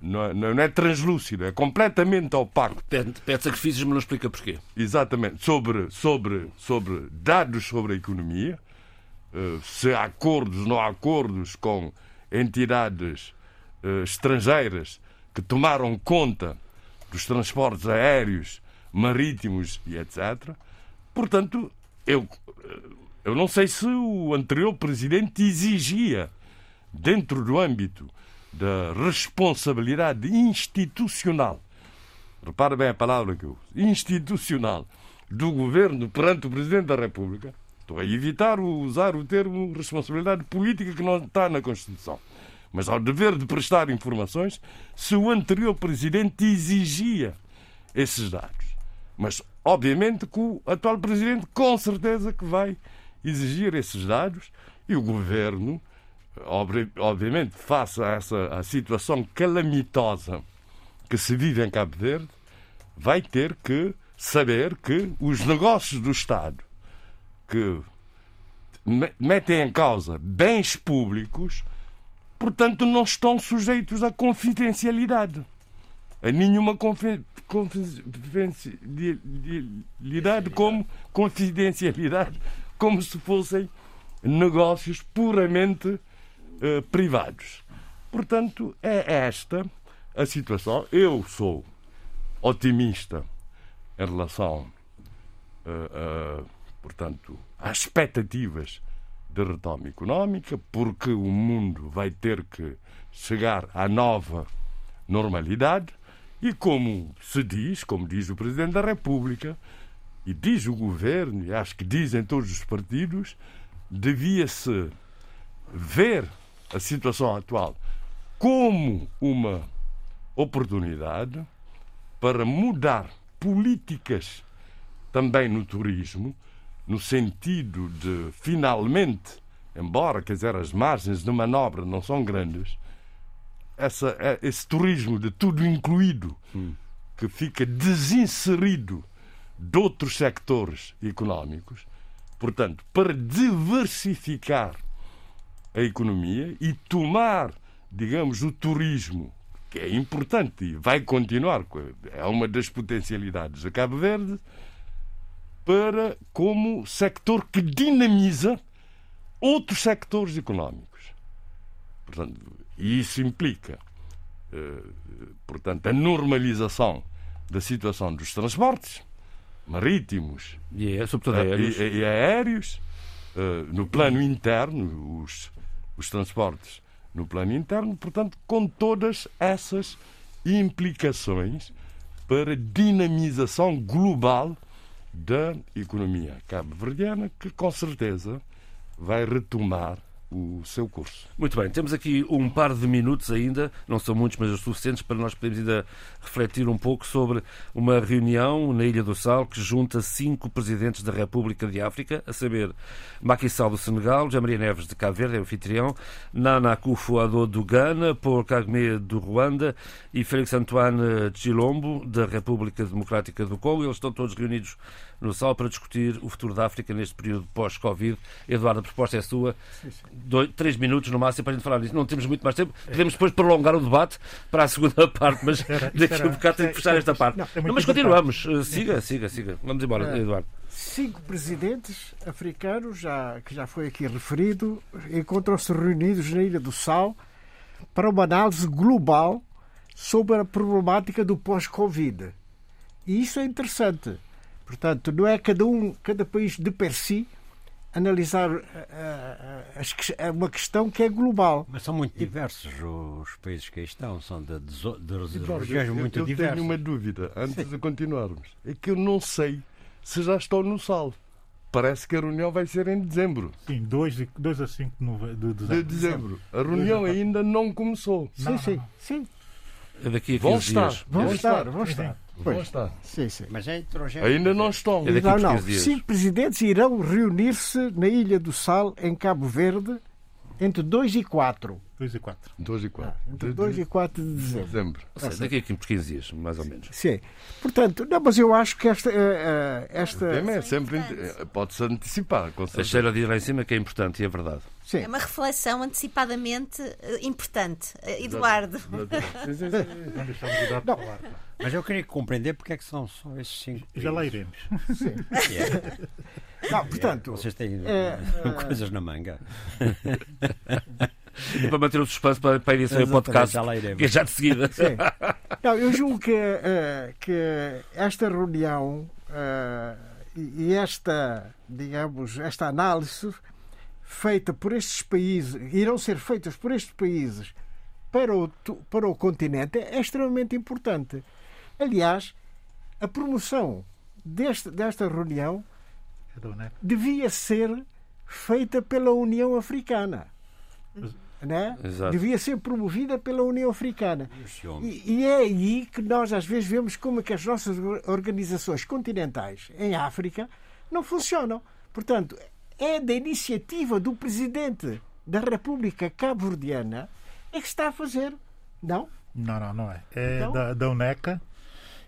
Não é, não é translúcido, é completamente opaco. Pede, pede sacrifícios, mas não explica porquê. Exatamente, sobre, sobre, sobre dados sobre a economia, eh, se há acordos, não há acordos com entidades eh, estrangeiras que tomaram conta dos transportes aéreos, marítimos e etc. Portanto, eu, eu não sei se o anterior presidente exigia, dentro do âmbito da responsabilidade institucional, repara bem a palavra que eu uso, institucional, do governo perante o Presidente da República, estou a evitar usar o termo responsabilidade política que não está na Constituição, mas ao dever de prestar informações, se o anterior Presidente exigia esses dados. Mas, obviamente, que o atual Presidente, com certeza, que vai exigir esses dados e o Governo, obviamente, face a essa a situação calamitosa que se vive em Cabo Verde, vai ter que saber que os negócios do Estado que metem em causa bens públicos, portanto, não estão sujeitos à confidencialidade. A nenhuma confidencialidade como confidencialidade, como se fossem negócios puramente uh, privados. Portanto, é esta a situação. Eu sou otimista em relação, uh, uh, portanto, às expectativas de retoma económica, porque o mundo vai ter que chegar à nova normalidade e, como se diz, como diz o Presidente da República, e diz o Governo, e acho que dizem todos os partidos, devia-se ver a situação atual como uma oportunidade para mudar políticas também no turismo, no sentido de finalmente, embora quer dizer, as margens de manobra não são grandes, essa, é, esse turismo de tudo incluído hum. que fica desinserido de outros sectores económicos, portanto, para diversificar a economia e tomar, digamos, o turismo que é importante e vai continuar, é uma das potencialidades de Cabo Verde, para como sector que dinamiza outros sectores económicos. Portanto, e isso implica, eh, portanto, a normalização da situação dos transportes marítimos e, é, sobretudo aéreos, e, e aéreos eh, no plano interno, os, os transportes no plano interno, portanto, com todas essas implicações para dinamização global da economia cabo-verdiana, que com certeza vai retomar o seu curso. Muito bem, temos aqui um par de minutos ainda, não são muitos, mas os suficientes para nós podermos ainda refletir um pouco sobre uma reunião na Ilha do Sal que junta cinco presidentes da República de África, a saber Macky Sall do Senegal, José Maria Neves de Cabo Verde, é anfitrião, Nana Akufo-Addo do Ghana, Paul Kagame do Ruanda e Félix Antoine Chilombo da República Democrática do Congo. Eles estão todos reunidos no Sal para discutir o futuro da África neste período pós-Covid. Eduardo, a proposta é sua. Sim, sim. Dois, três minutos no máximo para a gente falar disso. Não temos muito mais tempo. Podemos depois prolongar o debate para a segunda parte, mas era, daqui a um bocado tem que fechar esta parte. Não, é não, mas continuamos. Siga, siga, siga. Vamos embora, é. Eduardo. Cinco presidentes africanos, já, que já foi aqui referido, encontram-se reunidos na Ilha do Sal para uma análise global sobre a problemática do pós-Covid. E isso é interessante Portanto, não é cada um, cada país de per si analisar uh, uh, uma questão que é global. Mas são muito diversos os países que aí estão, são de, de, de, de regiões muito eu diversas. Eu tenho uma dúvida, antes Sim. de continuarmos. É que eu não sei se já estão no sal. Parece que a reunião vai ser em dezembro. Sim, 2 a 5 de dezembro. De dezembro. A reunião ainda não começou. Sim, não, sim, não. sim. É daqui a 15 vão estar, dias. Vão, vão estar, vão estar. Vão estar. Sim, sim. Mas é Ainda não estão. É não, não. Cinco presidentes irão reunir-se na Ilha do Sal, em Cabo Verde, entre 2 e 4. 2 e 4. 2 e 4. Ah, entre 2 e 4 de dezembro. dezembro. Seja, daqui a 15 dias, mais ou menos. Sim. Portanto, não, mas eu acho que esta. Eh, eh, esta... O tema é sempre. Pode-se antecipar. A cheira de ir lá em cima que é importante e é verdade. Sim. É uma reflexão antecipadamente eh, importante. Eduardo. Sim, sim. Não, mas eu queria compreender porque é que são só esses cinco. Já lá iremos. Sim. Yeah. Não, portanto. Vocês têm é, coisas na manga. E para manter o suspense para, para a edição do podcast, já que é já de seguida. Sim. Não, eu julgo que, uh, que esta reunião uh, e esta, digamos, esta análise feita por estes países, irão ser feitas por estes países para o, para o continente, é extremamente importante. Aliás, a promoção deste, desta reunião devia ser feita pela União Africana. Né? Devia ser promovida pela União Africana. E, e, é aí que nós às vezes vemos como é que as nossas organizações continentais em África não funcionam. Portanto, é da iniciativa do presidente da República Cabo-Verdiana é que está a fazer. Não? Não, não, não é. É então? da, da UNECA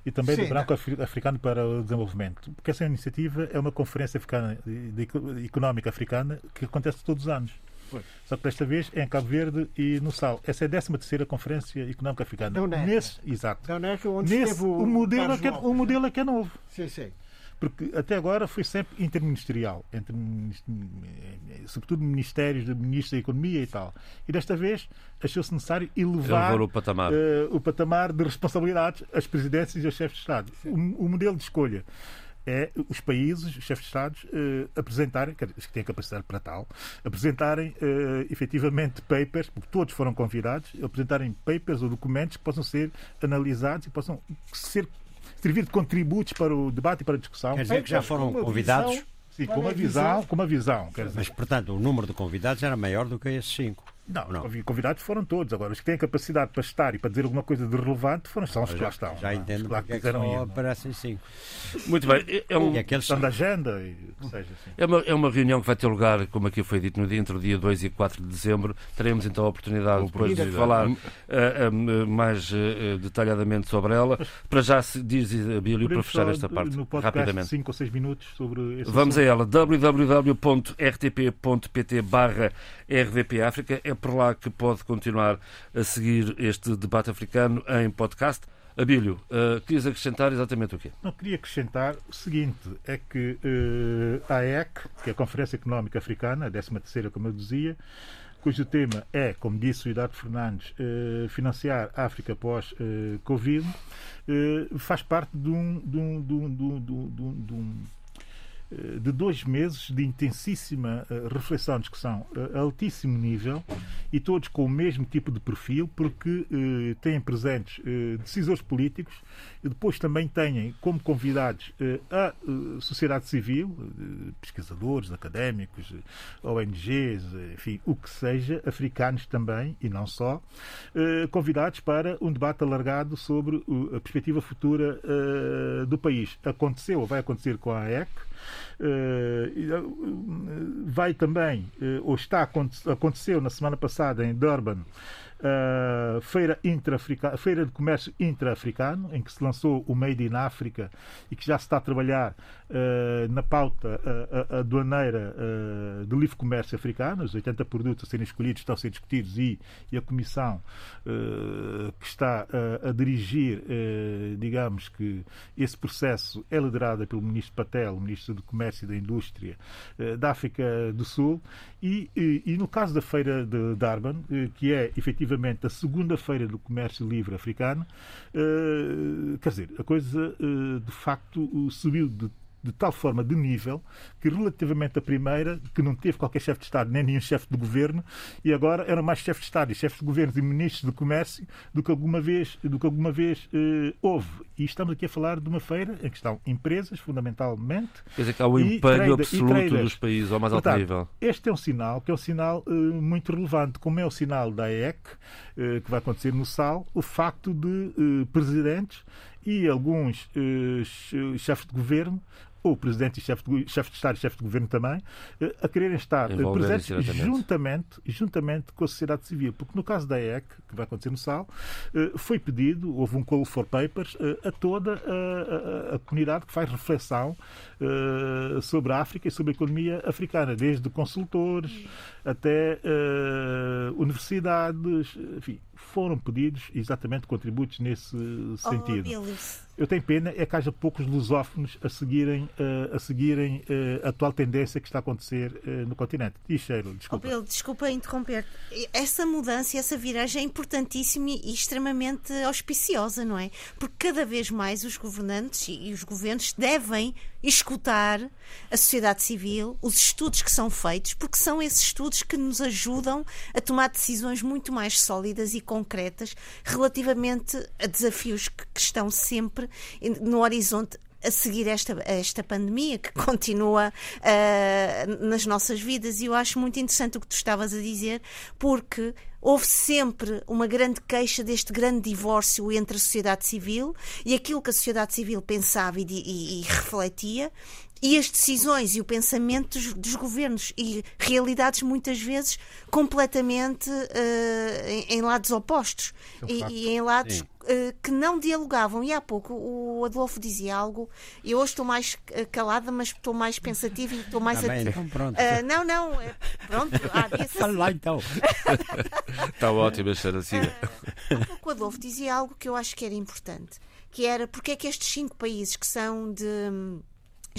e também Sim, do Branco. Africano para o Desenvolvimento. Porque essa iniciativa é uma conferência africana, de, de, económica africana que acontece todos os anos. Só que desta vez é em Cabo Verde e no Sal. Essa é a 13 terceira Conferência Económica Africana. Da UNECA. Nesse, exato. Da UNECA, onde Nesse, o, o modelo é que, é- o modelo é que é novo. Sim, sim porque até agora foi sempre interministerial, entre, sobretudo ministérios, ministros da Economia e tal. E desta vez achou-se necessário elevar o patamar. Uh, o patamar de responsabilidades às presidências e aos chefes de Estado. O, o modelo de escolha é os países, os chefes de Estados, uh, apresentarem, os que têm capacidade para tal, apresentarem uh, efetivamente papers, porque todos foram convidados, apresentarem papers ou documentos que possam ser analisados e possam ser servir de contributos para o debate e para a discussão. Quer dizer que já foram convidados? Sim, com uma visão, com uma visão. Mas, portanto, o número de convidados era maior do que esses cinco. Não, não. convidados foram todos. Agora, os que têm capacidade para estar e para dizer alguma coisa de relevante foram só os que lá estão. Já entendo lá que, é que só aparecem cinco. Muito bem. É um... E aqueles são da agenda. E, seja, assim. é, uma, é uma reunião que vai ter lugar, como aqui foi dito, no dia, entre o dia 2 e 4 de dezembro. Teremos então a oportunidade depois de falar uh, uh, mais uh, detalhadamente sobre ela. Para já se diz, Bílio, para fechar esta parte no podcast, rapidamente. 5 ou 6 minutos sobre esse Vamos assunto. a ela. www.rtp.pt barra África. É por lá que pode continuar a seguir este debate africano em podcast. Abílio, uh, querias acrescentar exatamente o quê? Não, queria acrescentar o seguinte, é que uh, a AEC, que é a Conferência Económica Africana, a 13 terceira, como eu dizia, cujo tema é, como disse o Hidato Fernandes, uh, financiar a África pós-Covid, faz parte de um, de um, de um, de um, de um eh, de dois meses de intensíssima eh, reflexão, discussão a altíssimo nível e todos com o mesmo tipo de perfil, porque eh, têm presentes decisores políticos e depois também têm como convidados a sociedade civil, pesquisadores, académicos, ONGs, enfim, o que seja, africanos também e não só, convidados para um debate alargado sobre a perspectiva futura do país. Aconteceu vai acontecer com a AEC eh, eh, vai também, eh, ou está aconteceu na semana passada em Durban, uh, feira, feira de Comércio Intra-Africano, em que se lançou o Made in África e que já se está a trabalhar na pauta uh, aduaneira uh, do livre comércio africano. Os 80 produtos a serem escolhidos estão a ser discutidos e, a Comissão que está a dirigir, digamos que esse processo é liderada pelo Ministro Patel, Ministro do Comércio e da Indústria da África do Sul. E, e, no caso da feira de Durban, que é efetivamente a segunda-feira do comércio livre africano, quer dizer, a coisa de facto subiu de de tal forma de nível que, relativamente à primeira, que não teve qualquer chefe de Estado nem nenhum chefe de governo, e agora eram mais chefes de Estado e chefes de governo e ministros do comércio do que alguma vez, do que alguma vez eh, houve. E estamos aqui a falar de uma feira em que estão empresas, fundamentalmente. Quer dizer que há o império absoluto dos países ao mais alto Portanto, nível. Este é um sinal que é um sinal eh, muito relevante, como é o sinal da EEC, eh, que vai acontecer no SAL, o facto de eh, presidentes e alguns eh, chefes de governo o Presidente e chefe de, chefe de Estado e chefe de Governo também, eh, a quererem estar eh, presentes juntamente, juntamente com a sociedade civil. Porque no caso da EEC, que vai acontecer no SAL, eh, foi pedido, houve um call for papers a toda a, a, a comunidade que faz reflexão sobre a África e sobre a economia africana, desde consultores até universidades, enfim, foram pedidos exatamente contributos nesse sentido. Oh, eu tenho pena é que haja poucos lusófonos a seguirem, uh, a, seguirem uh, a atual tendência que está a acontecer uh, no continente. E Cheiro, desculpa. Oh, Bill, desculpa interromper. Essa mudança, essa viragem é importantíssima e extremamente auspiciosa, não é? Porque cada vez mais os governantes e os governos devem escutar a sociedade civil, os estudos que são feitos, porque são esses estudos que nos ajudam a tomar decisões muito mais sólidas e concretas relativamente a desafios que, que estão sempre no horizonte a seguir esta, esta pandemia que continua uh, nas nossas vidas. E eu acho muito interessante o que tu estavas a dizer, porque houve sempre uma grande queixa deste grande divórcio entre a sociedade civil e aquilo que a sociedade civil pensava e, e, e refletia e as decisões e o pensamento dos, dos governos e realidades muitas vezes completamente uh, em, em, lados opostos é e, e, em lados uh, que não dialogavam. E há pouco o Adolfo dizia algo, e hoje estou mais calada, mas estou mais pensativa e estou mais Também, então pronto. Uh, não, não, pronto. Ah, Fala lá então. Está ótimo assim. Há pouco o Adolfo dizia algo que eu acho que era importante, que era porque é que estes cinco países que são de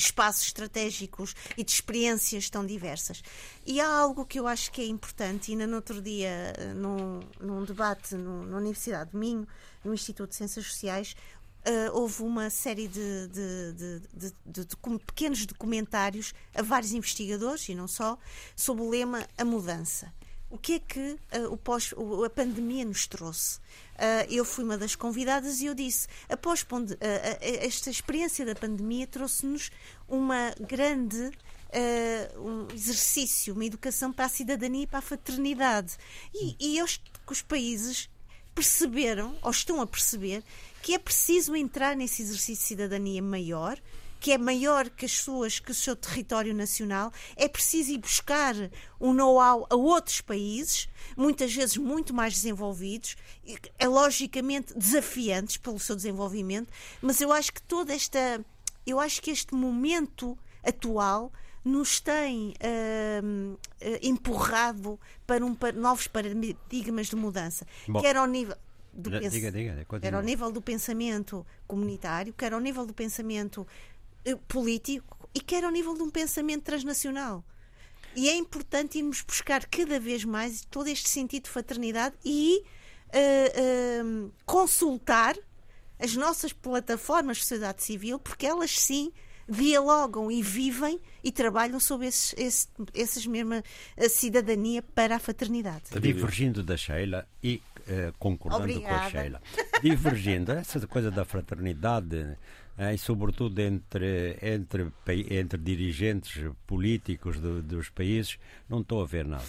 espaços estratégicos e de experiências tão diversas. E há algo que eu acho que é importante, ainda no outro dia, eh, num, num debate no, na Universidade de Minho, no Instituto de Ciências Sociais, Uh, houve uma série de, de, de, de, pequenos documentários a vários investigadores, e não só, sob o lema A Mudança. O que é que uh, o pós, a pandemia nos trouxe? Uh, eu fui uma das convidadas e eu disse: após uh, esta experiência da pandemia trouxe-nos uma grande. Um exercício, uma educação para a cidadania e para a fraternidade. E, e os, os países perceberam, ou estão a perceber, que é preciso entrar nesse exercício de cidadania maior, que é maior que as suas, que o seu território nacional, é preciso ir buscar um know-how a outros países, muitas vezes muito mais desenvolvidos, é logicamente desafiantes pelo seu desenvolvimento, mas eu acho que toda esta, eu acho que este momento atual nos tem uh, empurrado para, um, para novos paradigmas de mudança, Bom. quer ao nível do diga, diga, diga, quer ao nível do pensamento comunitário, quer ao nível do pensamento político e quer ao nível de um pensamento transnacional. E é importante irmos buscar cada vez mais todo este sentido de fraternidade e uh, uh, consultar as nossas plataformas de sociedade civil, porque elas sim dialogam e vivem e trabalham sobre esses, esse, essas mesma cidadania para a fraternidade. Divergindo da Sheila e uh, concordando Obrigada. com a Sheila, divergindo, essa coisa da fraternidade e sobretudo entre, entre, entre dirigentes políticos do, dos países, não estou a ver nada.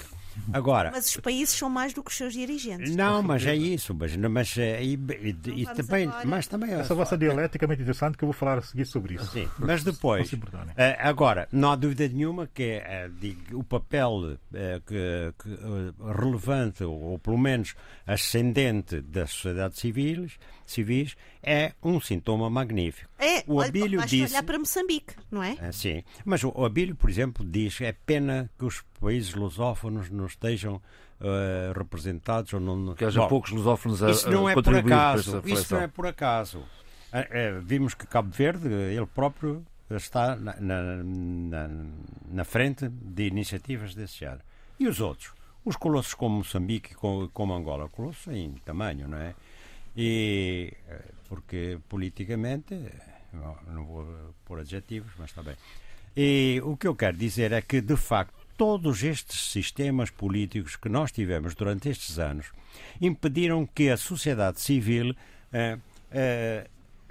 Agora, mas os países são mais do que os seus dirigentes. Não, mas é isso. Mas, mas, é, e, e, e também, mas também. Essa vossa dialética é muito interessante que eu vou falar a seguir sobre isso. Sim, mas depois. Eh, agora, não há dúvida nenhuma que é, o papel é, que, que, relevante, ou, ou pelo menos ascendente das sociedades civis, civis é um sintoma magnífico. É, o Abílio olha, disse, olhar para Moçambique, não é? é? Sim, mas o Abílio, por exemplo, diz é pena que os países lusófonos não estejam uh, representados ou não que haja Bom, poucos lusófonos a, isso não é por acaso isso não é por acaso uh, uh, vimos que Cabo Verde ele próprio está na, na, na, na frente de iniciativas desse género e os outros os colossos como Moçambique como, como Angola colossos em tamanho não é e porque politicamente não, não vou pôr adjetivos mas está bem e o que eu quero dizer é que, de facto, todos estes sistemas políticos que nós tivemos durante estes anos impediram que a sociedade civil eh, eh,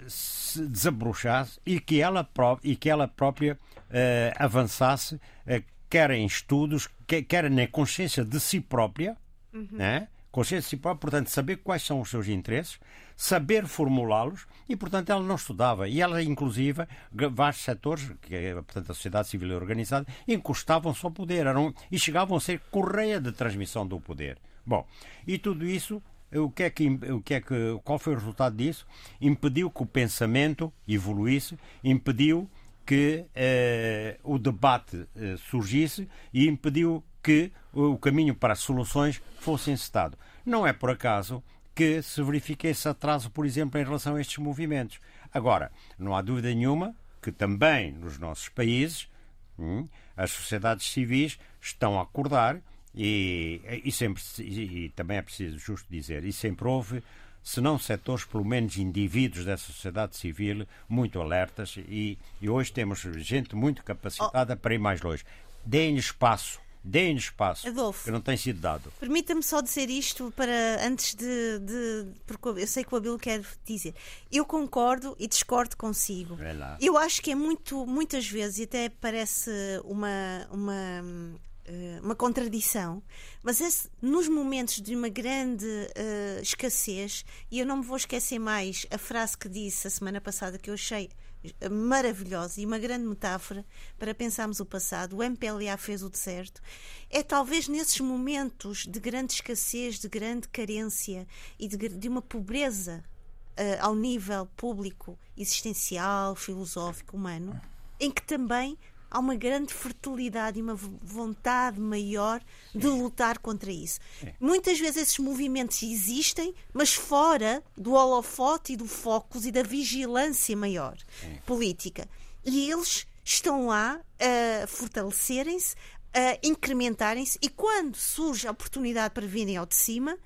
se desabrochasse e que ela, e que ela própria eh, avançasse, eh, quer em estudos, quer, quer na consciência de si própria, uhum. né? Consciência de si própria, portanto, saber quais são os seus interesses, saber formulá-los e, portanto, ela não estudava. E ela, inclusive, vários setores, que é, portanto, a sociedade civil organizada, encostavam-se ao poder eram, e chegavam a ser correia de transmissão do poder. Bom, e tudo isso o que é que, o que é que, qual foi o resultado disso? Impediu que o pensamento evoluísse, impediu que eh, o debate eh, surgisse e impediu que o caminho para as soluções fosse encetado. Não é por acaso que se verifique esse atraso, por exemplo, em relação a estes movimentos. Agora, não há dúvida nenhuma que também nos nossos países hum, as sociedades civis estão a acordar e, e sempre e, e também é preciso justo dizer e sempre houve se não setores, pelo menos indivíduos da sociedade civil muito alertas e, e hoje temos gente muito capacitada oh. para ir mais longe. Deem espaço Deem espaço, Adolfo, que não tem sido dado. Permita-me só dizer isto para antes de, de, Porque eu sei que o Abel quer dizer. Eu concordo e discordo consigo. Eu acho que é muito, muitas vezes, e até parece uma, uma eh, uma contradição, mas esse, nos momentos de uma grande uh, escassez, e eu não me vou esquecer mais a frase que disse a semana passada que eu achei maravilhosa e uma grande metáfora para pensarmos o passado. O MPLA fez o deserto. É talvez nesses momentos de grande escassez, de grande carência e de, de uma pobreza uh, ao nível público, existencial, filosófico, humano, em que também há uma grande fertilidade e uma vontade maior de lutar contra isso. Muitas vezes esses movimentos existem, mas fora do holofote e do foco e da vigilância maior política. E eles estão lá a fortalecerem-se, a incrementarem-se, e quando surge a oportunidade para virem ao de cima,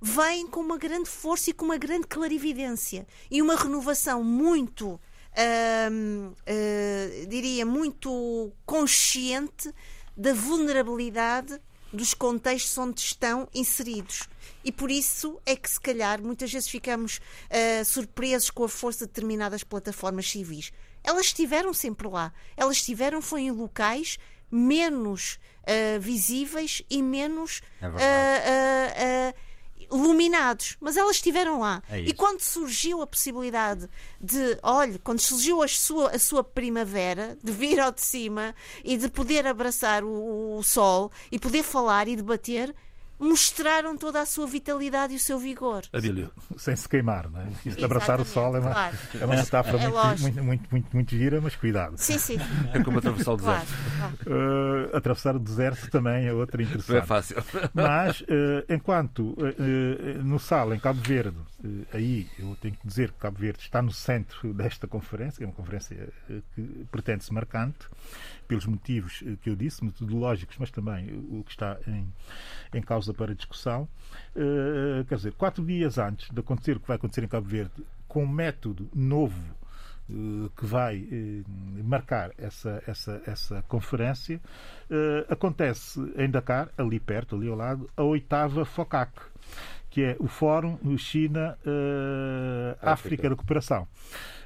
vêm com uma grande força e com uma grande clarividência e uma renovação muito uh, diria, muito consciente da vulnerabilidade dos contextos onde estão inseridos. E por isso é que, se calhar, muitas vezes ficamos uh, surpresos com a força de determinadas plataformas civis. Elas estiveram sempre lá. Elas estiveram, foi em locais menos uh, visíveis e menos. É iluminados, mas elas estiveram lá. É e quando surgiu a possibilidade de, olha, quando surgiu a sua, a sua primavera, de vir ao de cima e de poder abraçar o, o sol e poder falar e debater, mostraram toda a sua vitalidade e o seu vigor. Adílio. Sem se queimar, não é? Isso de abraçar o sol é uma, claro. é uma metáfora é muito, muito, muito, muito, muito, gira, mas cuidado. Sim, sim. É como atravessar o deserto. Claro, claro. Uh, atravessar o deserto também é outra interessante. Não é fácil. Mas, uh, enquanto uh, no Sal, em Cabo Verde, aí eu tenho que dizer que Cabo Verde está no centro desta conferência, é uma conferência que pretende-se marcante, pelos motivos que eu disse, metodológicos, mas também o que está em, em causa para discussão. Uh, quer dizer, quatro dias antes de acontecer o que vai acontecer em Cabo Verde, com um método novo uh, que vai uh, marcar essa, essa, essa conferência, acontece em Dakar, ali perto, ali ao lado, a oitava FOCAC, que é o Fórum China-África da Cooperação.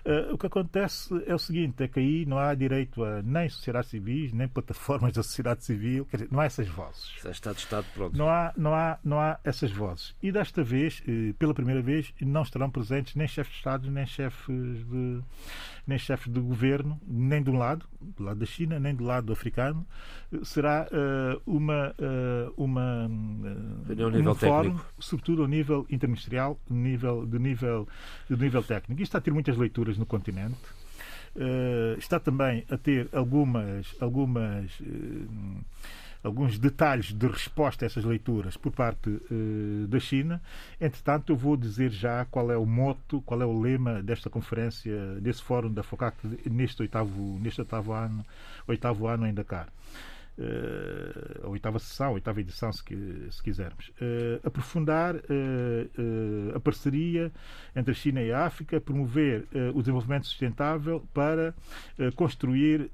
Uh, o que acontece é o seguinte: é que aí não há direito a nem sociedades civis, nem plataformas da sociedade civil, quer dizer, não há essas vozes. É Estado Estado, pronto. Não há, não, há, não há essas vozes. E desta vez, eh, pela primeira vez, não estarão presentes nem chefes de Estado, nem chefes de, nem chefes de governo, nem de um lado, do lado da China, nem do lado africano. Será uh, uma, uh, uma, uh, um fórum, sobretudo ao nível interministerial, nível, de, nível, de nível técnico. Isto está a ter muitas leituras no continente. Uh, está também a ter algumas, algumas uh, alguns detalhes de resposta a essas leituras por parte uh, da China. Entretanto, eu vou dizer já qual é o moto, qual é o lema desta conferência, desse fórum da FOCAC neste oitavo, neste oitavo ano, oitavo ano em Dakar. Uh, a oitava sessão, a oitava edição, se, se quisermos. Uh, aprofundar uh, a parceria entre a China e a África, promover o desenvolvimento sustentável para construir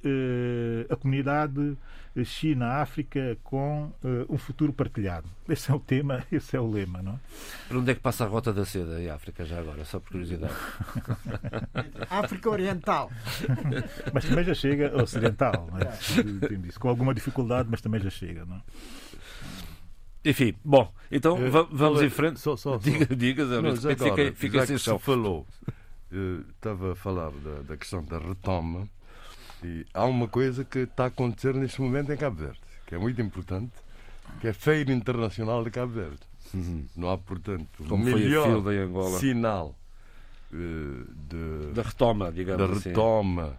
a comunidade China-África com um futuro partilhado. Esse é o tema, esse é o lema. Não é? Por onde é que passa a rota da seda em África, já agora, só por curiosidade? África Oriental. Mas também já chega Ocidental, não é? com alguma dificuldade dificuldade, mas também já chega, não é? Enfim, bom, então uh, vamos em frente. Só, só, diga, só. diga, não, fica, agora, fica sem chão. falou, uh, estava a falar da, da, questão da retoma e há uma coisa que está a acontecer neste momento em Cabo Verde, que é muito importante, que é a Feira Internacional de Cabo Verde. Uhum. Não há, portanto, Como melhor sinal uh, de, da retoma, digamos da assim. retoma,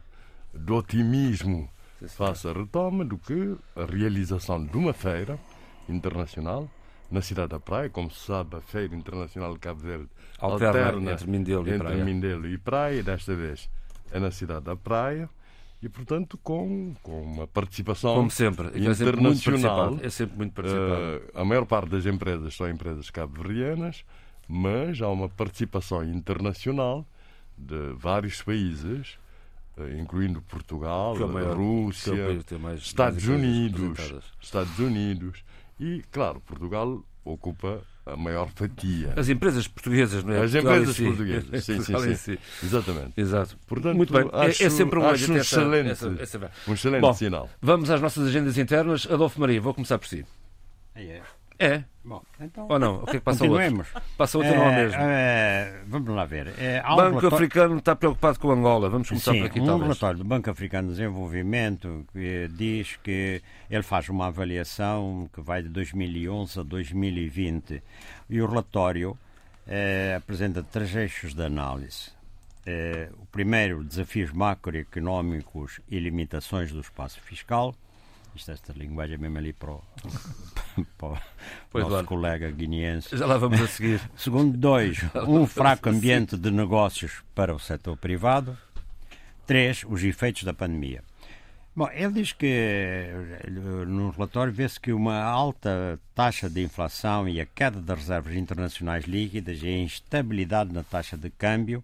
do otimismo faça a retoma do que a realização de uma feira internacional na cidade da Praia. Como se sabe, a Feira Internacional de Cabo Verde alterna, alterna entre Mindelo e entre Praia. Mindelo e Praia. Desta vez é na cidade da Praia e, portanto, com, com uma participação Como sempre, internacional. É sempre muito participado. Uh, a maior parte das empresas são empresas cabo-verdianas, mas há uma participação internacional de vários países, incluindo Portugal, é maior- Rússia, é mais- Estados mais Unidos. Estados Unidos e, claro, Portugal ocupa a maior fatia. As empresas portuguesas, não é? As Portugal em empresas si. portuguesas, sim, sim, sim. si. Exatamente. Exato. Portanto, Muito bem. É- acho- é, sempre um acho um essa- excelente, essa- essa- um excelente Bom, sinal. Vamos às nossas agendas internas. Adolfo Maria, vou começar por si. Aí é. É? Bom, então. Ou não? O que é que passa outro? Continuemos. Passa outro não é mesmo. eh, vamos lá ver. Eh, há um Banco relatório- Africano está preocupado com Angola. Vamos começar Sim, por aqui, um talvez. relatório do Banco Africano de Desenvolvimento que diz que ele faz uma avaliação que vai de 2011 a 2020 e o relatório eh, apresenta três eixos de análise. Eh, o primeiro, desafios macroeconómicos e limitações do espaço fiscal. Isto, esta linguagem é mesmo ali para o, para o Pois, nosso colega guineense. Já lá vamos a seguir. Segundo, dois, um fraco ambiente de negócios para o setor privado. Três, os efeitos da pandemia. Bom, ele diz que no relatório vê-se que uma alta taxa de inflação e a queda das reservas internacionais líquidas e a instabilidade na taxa de câmbio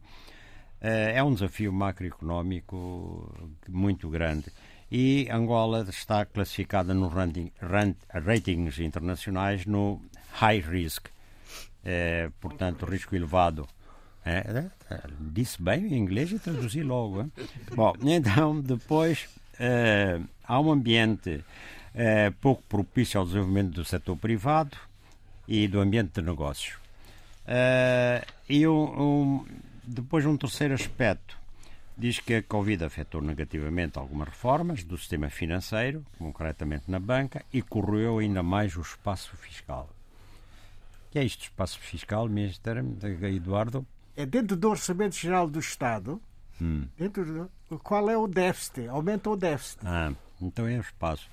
eh, é um desafio macroeconómico muito grande. E Angola está classificada no ranking, ran- ratings internacionais no high risk, eh, portanto, risco elevado. É, é, disse bem em inglês e traduzi logo. hein? Bom, então, depois eh, há um ambiente eh, pouco propício ao desenvolvimento do setor privado e do ambiente de negócios. E um, um- depois um terceiro aspecto. Diz que a Covid afetou negativamente algumas reformas do sistema financeiro, concretamente na banca, e corroeu ainda mais o espaço fiscal. O que é isto, espaço fiscal, Ministro Eduardo? É dentro do Orçamento Geral do Estado. Hum. Dentro do, qual é o déficit? Aumenta o déficit. Ah, então é o espaço.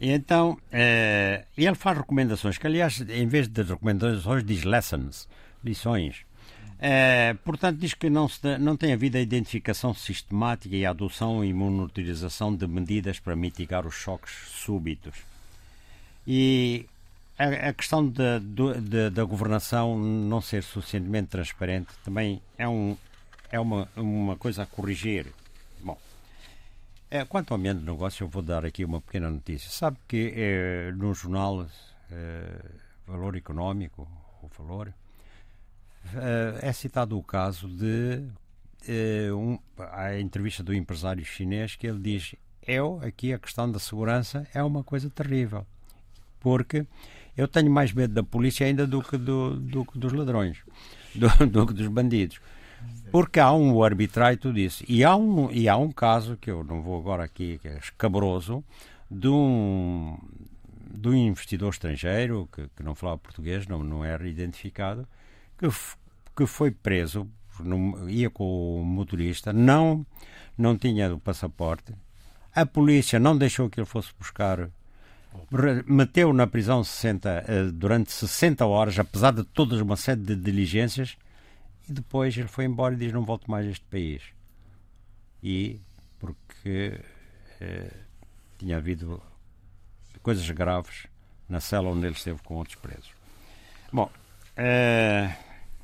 E então, eh, ele faz recomendações, que aliás, em vez de recomendações, diz lessons, lições. Eh, portanto, diz que não, se não tem havido a identificação sistemática e a adoção e monitorização de medidas para mitigar os choques súbitos. E a, a questão da, do- da, da governação não ser suficientemente transparente também é, um, é uma, uma coisa a corrigir. Bom, é, quanto ao ambiente de negócio, eu vou dar aqui uma pequena notícia. Sabe que eh, no jornal eh, Valor Económico, o Valor, é citado o caso de eh, um, a entrevista do empresário chinês que ele diz eu, aqui a questão da segurança é uma coisa terrível. Porque eu tenho mais medo da polícia ainda do que, do, do dos ladrões, do, do que dos bandidos. Porque há um arbitrário, tu disse, e há um, e há um caso que eu não vou agora aqui, que é escabroso, de um, um investidor estrangeiro que, que não falava português, não, não era identificado, que, que foi preso, num- ia com o motorista, não, não tinha o passaporte, a polícia não deixou que ele fosse buscar meteu na prisão 60, eh, durante 60 horas, apesar de todas uma série de diligências, e depois ele foi embora e diz: Não volto mais a este país. E porque eh, tinha havido coisas graves na cela onde ele esteve com outros presos. Bom, eh,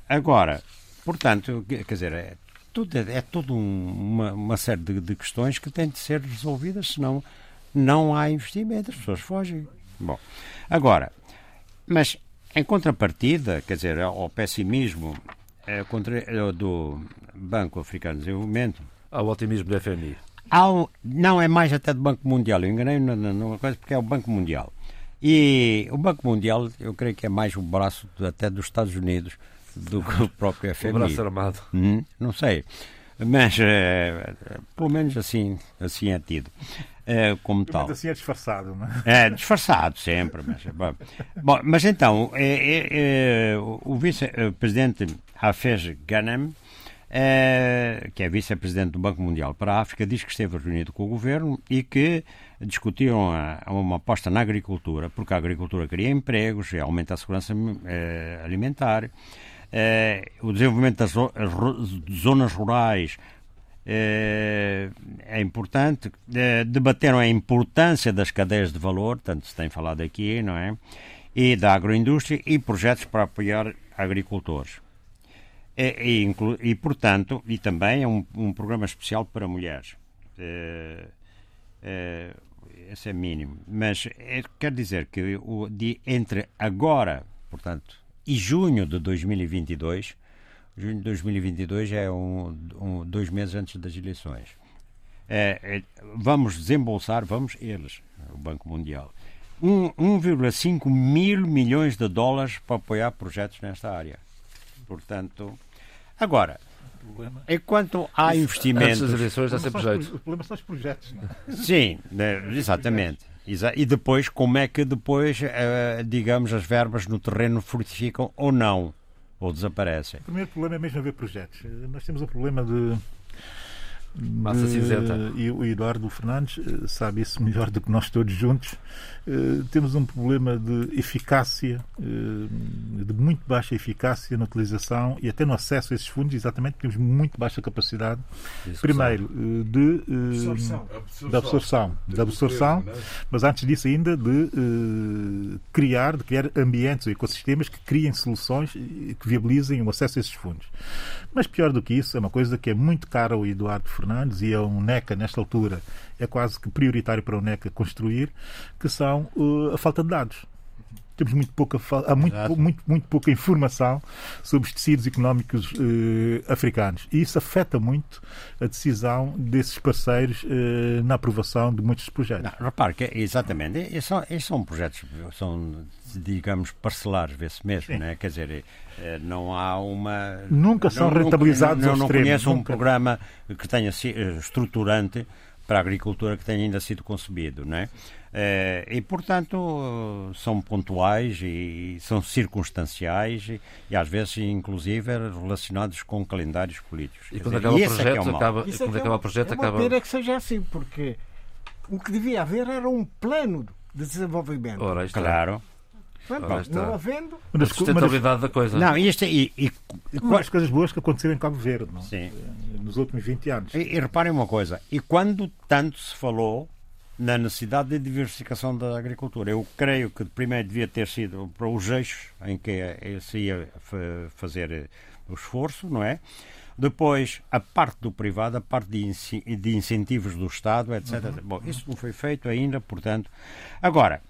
agora, portanto, quer dizer, é tudo, é tudo um- uma, uma série de, de questões que têm de ser resolvidas, senão não há investimento, as pessoas fogem. Bom, agora, mas em contrapartida, quer dizer, ao pessimismo eh, contra, eh, do Banco Africano de Desenvolvimento, Há o otimismo do FMI. Um- não, é mais até do Banco Mundial. Eu enganei na- na- numa coisa porque é o Banco Mundial. E o Banco Mundial, eu creio que é mais um braço de- até dos Estados Unidos do que o próprio O FMI. braço armado. Hum, não sei. Mas, eh, pelo menos assim, assim é tido. eh, como tal. Assim é disfarçado, não é? É, disfarçado sempre. Mas, bom, Bom, mas então, é, é, é, o o vice-presidente Hafez Ghanem, é, que é vice-presidente do Banco Mundial para a África, diz que esteve reunido com o governo e que discutiram uma aposta na agricultura, porque a agricultura cria empregos, aumenta a segurança eh, alimentar, eh, o desenvolvimento das zonas rurais eh, é importante. Debateram a importância das cadeias de valor, tanto se tem falado aqui, não é? e da agroindústria e projetos para apoiar agricultores. E, e, e portanto, e também é um, um programa especial para mulheres. É, é, esse é mínimo. Mas é, quer dizer que o, de, entre agora, portanto, e junho de 2022, junho de 2022 é um, um dois meses antes das eleições. É, é, vamos desembolsar, vamos eles, o Banco Mundial, 1,5 mil milhões de dólares para apoiar projetos nesta área. Portanto, agora, enquanto há investimentos. Antes das eleições dá sempre jeito. O problema são os projetos, não é? Sim, né, exatamente. E depois, como é que depois, eh, digamos, as verbas no terreno frutificam ou não? Ou desaparecem? O primeiro problema é mesmo haver projetos. Nós temos um problema de Massa cinzenta. E o Eduardo Fernandes eh, sabe isso melhor do que nós todos juntos. Uh, temos um problema de eficácia, uh, de muito baixa eficácia na utilização e até no acesso a esses fundos, exatamente porque temos muito baixa capacidade. Primeiro, uh, de, absorção. da absorção, da absorção, mas antes disso ainda de criar, de criar ambientes ou ecossistemas que criem soluções que viabilizem o acesso a esses fundos. Mas pior do que isso, é uma coisa que é muito cara ao Eduardo Fernandes e ao NECA nesta altura é quase que prioritário para o NECA construir, que são uh, a falta de dados temos muito pouca há muito, muito, muito pouca informação sobre os tecidos económicos eh, africanos e isso afeta muito a decisão desses parceiros eh, na aprovação de muitos projetos. Não, repare que exatamente, esses são, esses são projetos são digamos parcelares, vê-se mesmo, né? quer dizer, eh, não há uma nunca são não, rentabilizados não, não, não conheço um nunca. programa que tenha estruturante para a agricultura que tenha ainda sido concebido, não é? Eh, e, portanto, são pontuais e são circunstanciais e, e às vezes, inclusive, relacionados com calendários políticos. E quando dizer, acaba o é é projeto, acaba, é quando que é acaba o projeto, é acaba. pena que seja assim, porque o que devia haver era um plano de desenvolvimento. Ora. Claro. Ora está. não havendo, Uma A sustentabilidade da coisa. Não, e este, e, e, e, das coisas boas que aconteceu em Cabo Verde não? é? Sim. nos últimos 20 anos. E, e reparem uma coisa, e quando tanto se falou na necessidade de diversificação da agricultura, eu creio que primeiro devia ter sido para os eixos em que se ia fa- fazer eh, o esforço, não é? Depois, a parte do privado, a parte de, incentivos do Estado, etc. Bom, isso não foi feito ainda, portanto. Agora,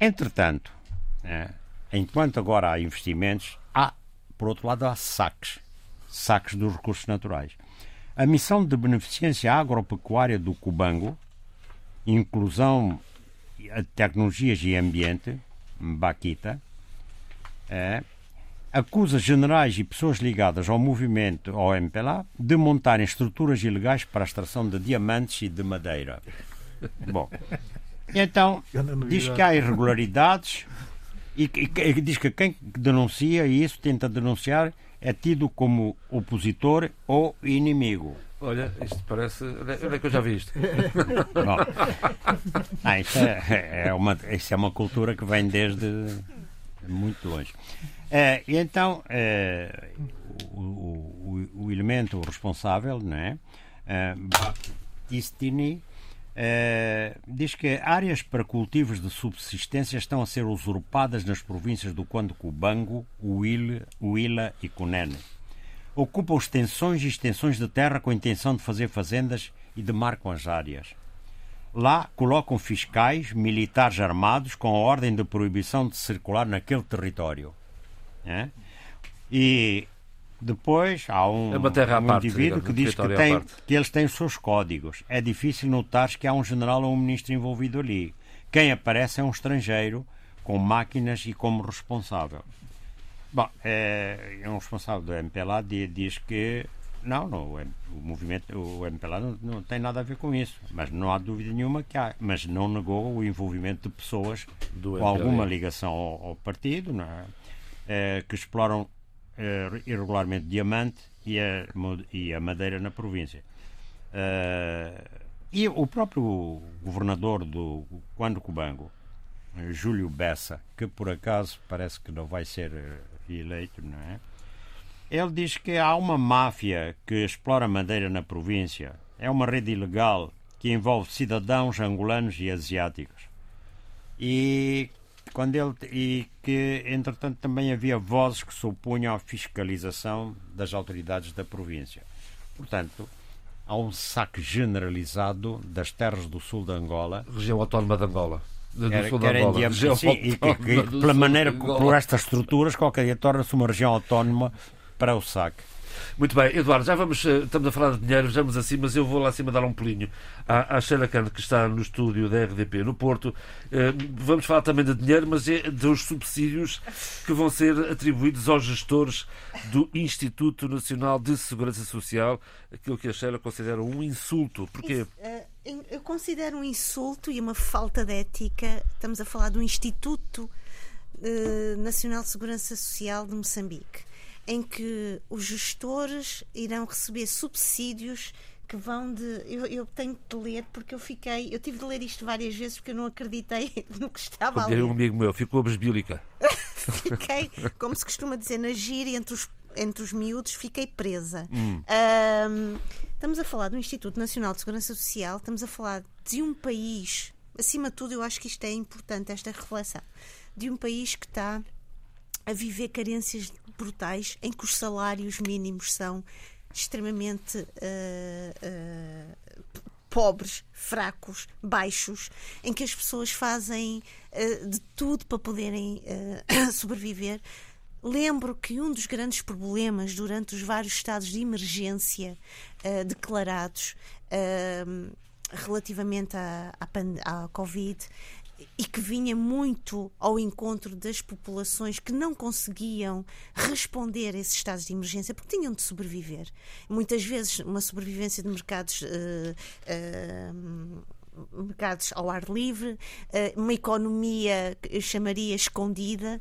entretanto, eh, enquanto agora há investimentos, há, por outro lado, há saques saques dos recursos naturais. A missão de beneficência agropecuária do Cubango, inclusão de tecnologias e ambiente, Baquita, é, acusa generais e pessoas ligadas ao movimento, ao MPLA, de montarem estruturas ilegais para a extração de diamantes e de madeira. Bom, então, diz que há irregularidades e, que- e diz que quem denuncia isso, tenta denunciar, é tido como opositor ou inimigo. Olha, isto parece. Olha olha que eu já vi isto. Bom, ah, isso, é, é uma, isso é uma cultura que vem desde muito longe. Eh, e então, eh, o, o- o- elemento responsável, não é? Batistini, eh, diz que áreas para cultivos de subsistência estão a ser usurpadas nas províncias do Conde Cubango, Huila e Cunene ocupam extensões e extensões de terra com a intenção de fazer fazendas e demarcam as áreas. Lá colocam fiscais, militares armados com a ordem de proibição de circular naquele território. É? E depois há um, É um parte, indivíduo digamos, que diz que, tem, que eles têm os seus códigos. É difícil notar que há um general ou um ministro envolvido ali. Quem aparece é um estrangeiro com máquinas e como responsável. Bom, é, é um responsável do MPLA di- diz que não, não o, movimento, o MPLA não, não tem nada a ver com isso, mas não há dúvida nenhuma que há, mas não negou o envolvimento de pessoas Do com MPLA. alguma ligação ao, ao partido, é? Eh, que exploram eh, irregularmente diamante e a, e a madeira na província. Eh, e o próprio governador do Quando Cubango, Júlio Bessa, que por acaso parece que não vai ser eh, eleito, não é? Ele diz que há uma máfia que explora madeira na província. É uma rede ilegal que envolve cidadãos angolanos e asiáticos. E quando ele e que entretanto também havia vozes que se opunham à fiscalização das autoridades da província. Portanto, há um saque generalizado das terras do sul de Angola. Região autónoma de Angola. Do Era, sul era Angola. sim, e que, autónoma que, pela sul maneira, por estas estruturas, qualquer dia torna-se uma região autónoma para o saque. Muito bem, Eduardo, já vamos, eh, estamos a falar de dinheiro, vamos assim, mas eu vou lá acima dar um pulinho à, à Sheila Khan, que está no estúdio da RDP no Porto. Eh, Vamos falar também de dinheiro, mas é dos subsídios que vão ser atribuídos aos gestores do Instituto Nacional de Segurança Social, aquilo que a Sheila considera um insulto. Porquê? Isso, eu considero um insulto e uma falta de ética. Estamos a falar do Instituto eh, Nacional de Segurança Social de Moçambique, em que os gestores irão receber subsídios que vão de. Eu, eu tenho de ler porque eu fiquei. Eu tive de ler isto várias vezes porque eu não acreditei no que estava Como a diria ler. um amigo meu, ficou besbílica. fiquei, como se costuma dizer na gíria, entre os, entre os miúdos, fiquei presa. Hum. Ahm, estamos a falar do Instituto Nacional de Segurança Social, estamos a falar de um país, acima de tudo, eu acho que isto é importante, esta reflexão, de um país que está a viver carências brutais, em que os salários mínimos são extremamente ah, ah, pobres, fracos, baixos, em que as pessoas fazem ah, de tudo para poderem sobreviver. Lembro que um dos grandes problemas durante os vários estados de emergência ah, declarados ah, relativamente à, à, à Covid e que vinha muito ao encontro das populações que não conseguiam responder a esses estados de emergência porque tinham de sobreviver. Muitas vezes uma sobrevivência de mercados. eh, mercados ao ar livre, eh, uma economia chamaria escondida.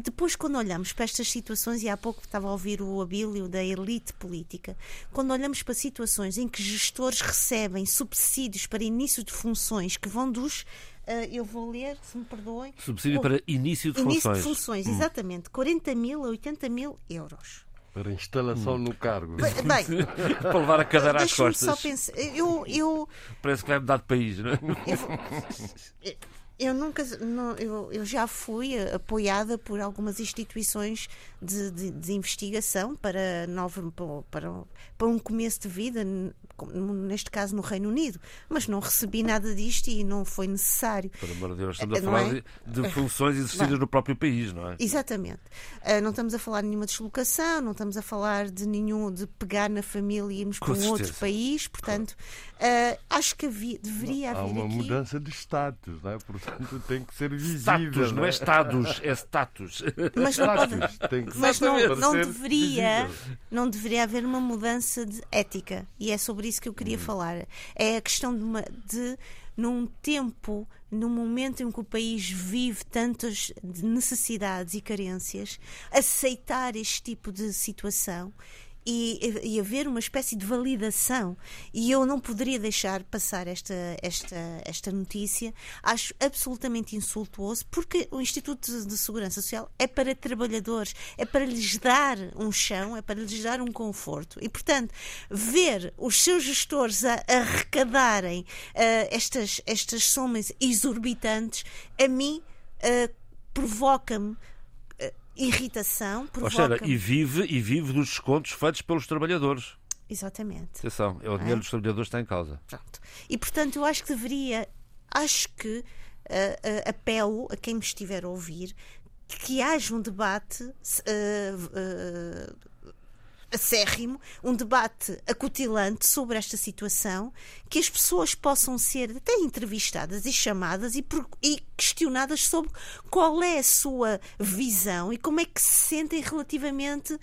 Depois, quando olhamos para estas situações, e há pouco estava a ouvir o abílio da elite política, quando olhamos para situações em que gestores recebem subsídios para início de funções que vão dos. eh, eu vou ler, se me perdoem. Subsídio para início de Início funções. de funções, exatamente. 40 mil a 80 mil euros. Para instalação Hum. no cargo. Bem, Para levar a cadeira às costas. só pensar. Eu, eu, Parece que vai mudar de país, não é? eu, vou- eu nunca. não, eu, eu já fui eh, apoiada por algumas instituições de, de- de investigação para, novo, para, para um começo de vida, neste caso no Reino Unido, mas não recebi nada disto e não foi necessário. Por amor de Deus, estamos a Não falar é? de, funções exercidas no próprio país, não é? Exatamente. Ah, não estamos a falar de nenhuma deslocação, não estamos a falar de nenhum de pegar na família e irmos Com para um outro país. Portanto, ah, acho que havia- deveria Há haver uma aqui. mudança de status, não é? portanto tem que ser visível. Status, não é status, é status. Mas não pode. Status, tem que Mas não, não deveria, visível. não deveria haver uma mudança de ética. E é sobre isso que eu queria falar. É a questão de, uma, de num tempo, num momento em que o país vive tantas de necessidades e carências, aceitar este tipo de situação. E, e haver uma espécie de validação. E eu não poderia deixar passar esta, esta, esta notícia. Acho absolutamente insultuoso, porque o Instituto de- Segurança Social é para trabalhadores, é para lhes dar um chão, é para lhes dar um conforto. E, portanto, ver os seus gestores a, arrecadarem ah, estas, estas somas exorbitantes, a mim ah, provoca-me irritação, Ó, Sheila, provoca-me. e vive, e vive dos descontos feitos pelos trabalhadores. Exatamente. Atenção, é o dinheiro dos trabalhadores que está em causa. Pronto. E portanto, eu acho que deveria, acho que ah, ah, apelo a quem me estiver a ouvir que haja um debate ah, acérrimo, um debate acutilante sobre esta situação, que as pessoas possam ser até entrevistadas e chamadas e, e questionadas sobre qual é a sua visão e como é que se sentem relativamente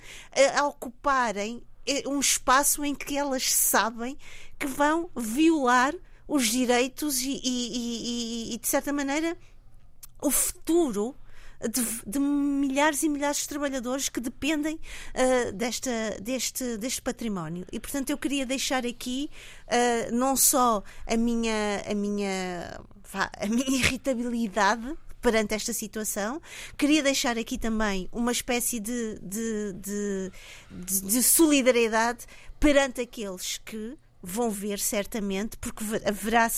a, a ocuparem eh, um espaço em que elas sabem que vão violar os direitos e- e- e- e, de certa maneira o futuro de, de milhares e milhares de trabalhadores que dependem ah, desta, deste, deste património. E, portanto, eu queria deixar aqui ah, não só a minha, a minha, a minha irritabilidade perante esta situação, queria deixar aqui também uma espécie de, de, de- de solidariedade perante aqueles que vão ver certamente, porque haverá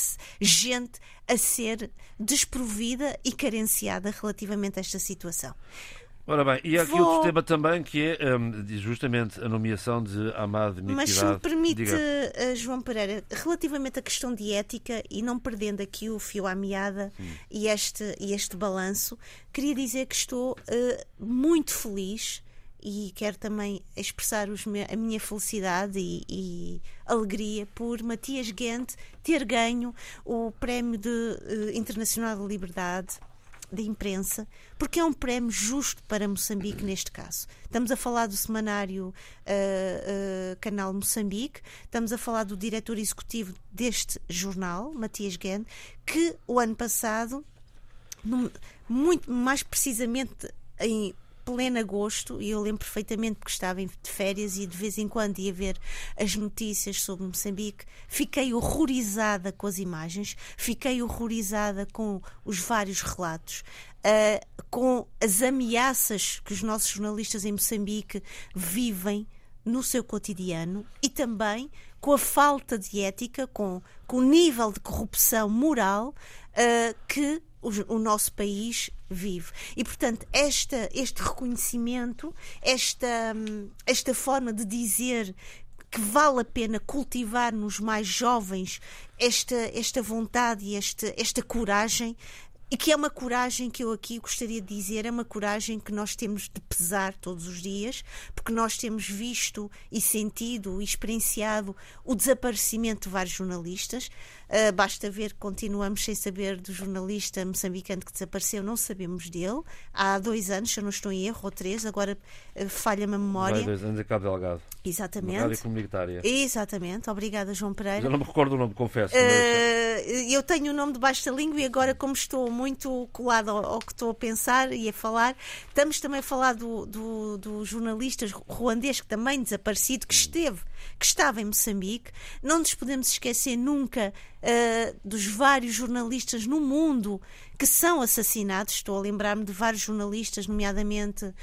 gente a ser desprovida e carenciada relativamente a esta situação. Ora bem, e há aqui Vou... outro tema também que é um, justamente a nomeação de Amado Miquidade. Mas se me permite, uh, João Pereira, relativamente à questão de ética e não perdendo aqui o fio à meada hum. e este, e este balanço, queria dizer que estou uh, muito feliz e quero também expressar os, a minha felicidade e, e, alegria por Matias Gent ter ganho o Prémio de, uh, Internacional de Liberdade de imprensa, porque é um prémio justo para Moçambique neste caso. Estamos a falar do semanário uh, uh, Canal Moçambique, estamos a falar do diretor executivo deste jornal, Matias Gent, que o ano passado, muito mais precisamente em pleno agosto, e eu lembro perfeitamente porque estava de férias e de vez em quando ia ver as notícias sobre Moçambique, fiquei horrorizada com as imagens, fiquei horrorizada com os vários relatos. Uh, com as ameaças que os nossos jornalistas em Moçambique vivem no seu cotidiano e também com a falta de ética, com, com o nível de corrupção moral uh, que o, o, nosso país vive. E, portanto, esta, este reconhecimento, esta, hum, esta forma de dizer que vale a pena cultivar nos mais jovens esta, esta vontade e esta, esta coragem e que é uma coragem que eu aqui gostaria de dizer, é uma coragem que nós temos de pesar todos os dias, porque nós temos visto e sentido e experienciado o desaparecimento de vários jornalistas. Uh, basta ver que continuamos sem saber do jornalista moçambicano que desapareceu, não sabemos dele. Há dois anos, se eu não estou em erro, ou três, agora uh, falha-me a memória. Vai dois anos a Cabo Delgado. Exatamente. Rádio comunitária. Exatamente. Obrigada, João Pereira. Eu não me recordo o nome, confesso. Uh, mas... Eu tenho o nome debaixo da língua e agora, como estou muito colado ao, ao, que estou a pensar e a falar, estamos também a falar do, do, do jornalista ruandês que também desaparecido, que esteve, que estava em Moçambique. Não nos podemos esquecer nunca uh, dos vários jornalistas no mundo que são assassinados. Estou a lembrar-me de vários jornalistas, nomeadamente uh,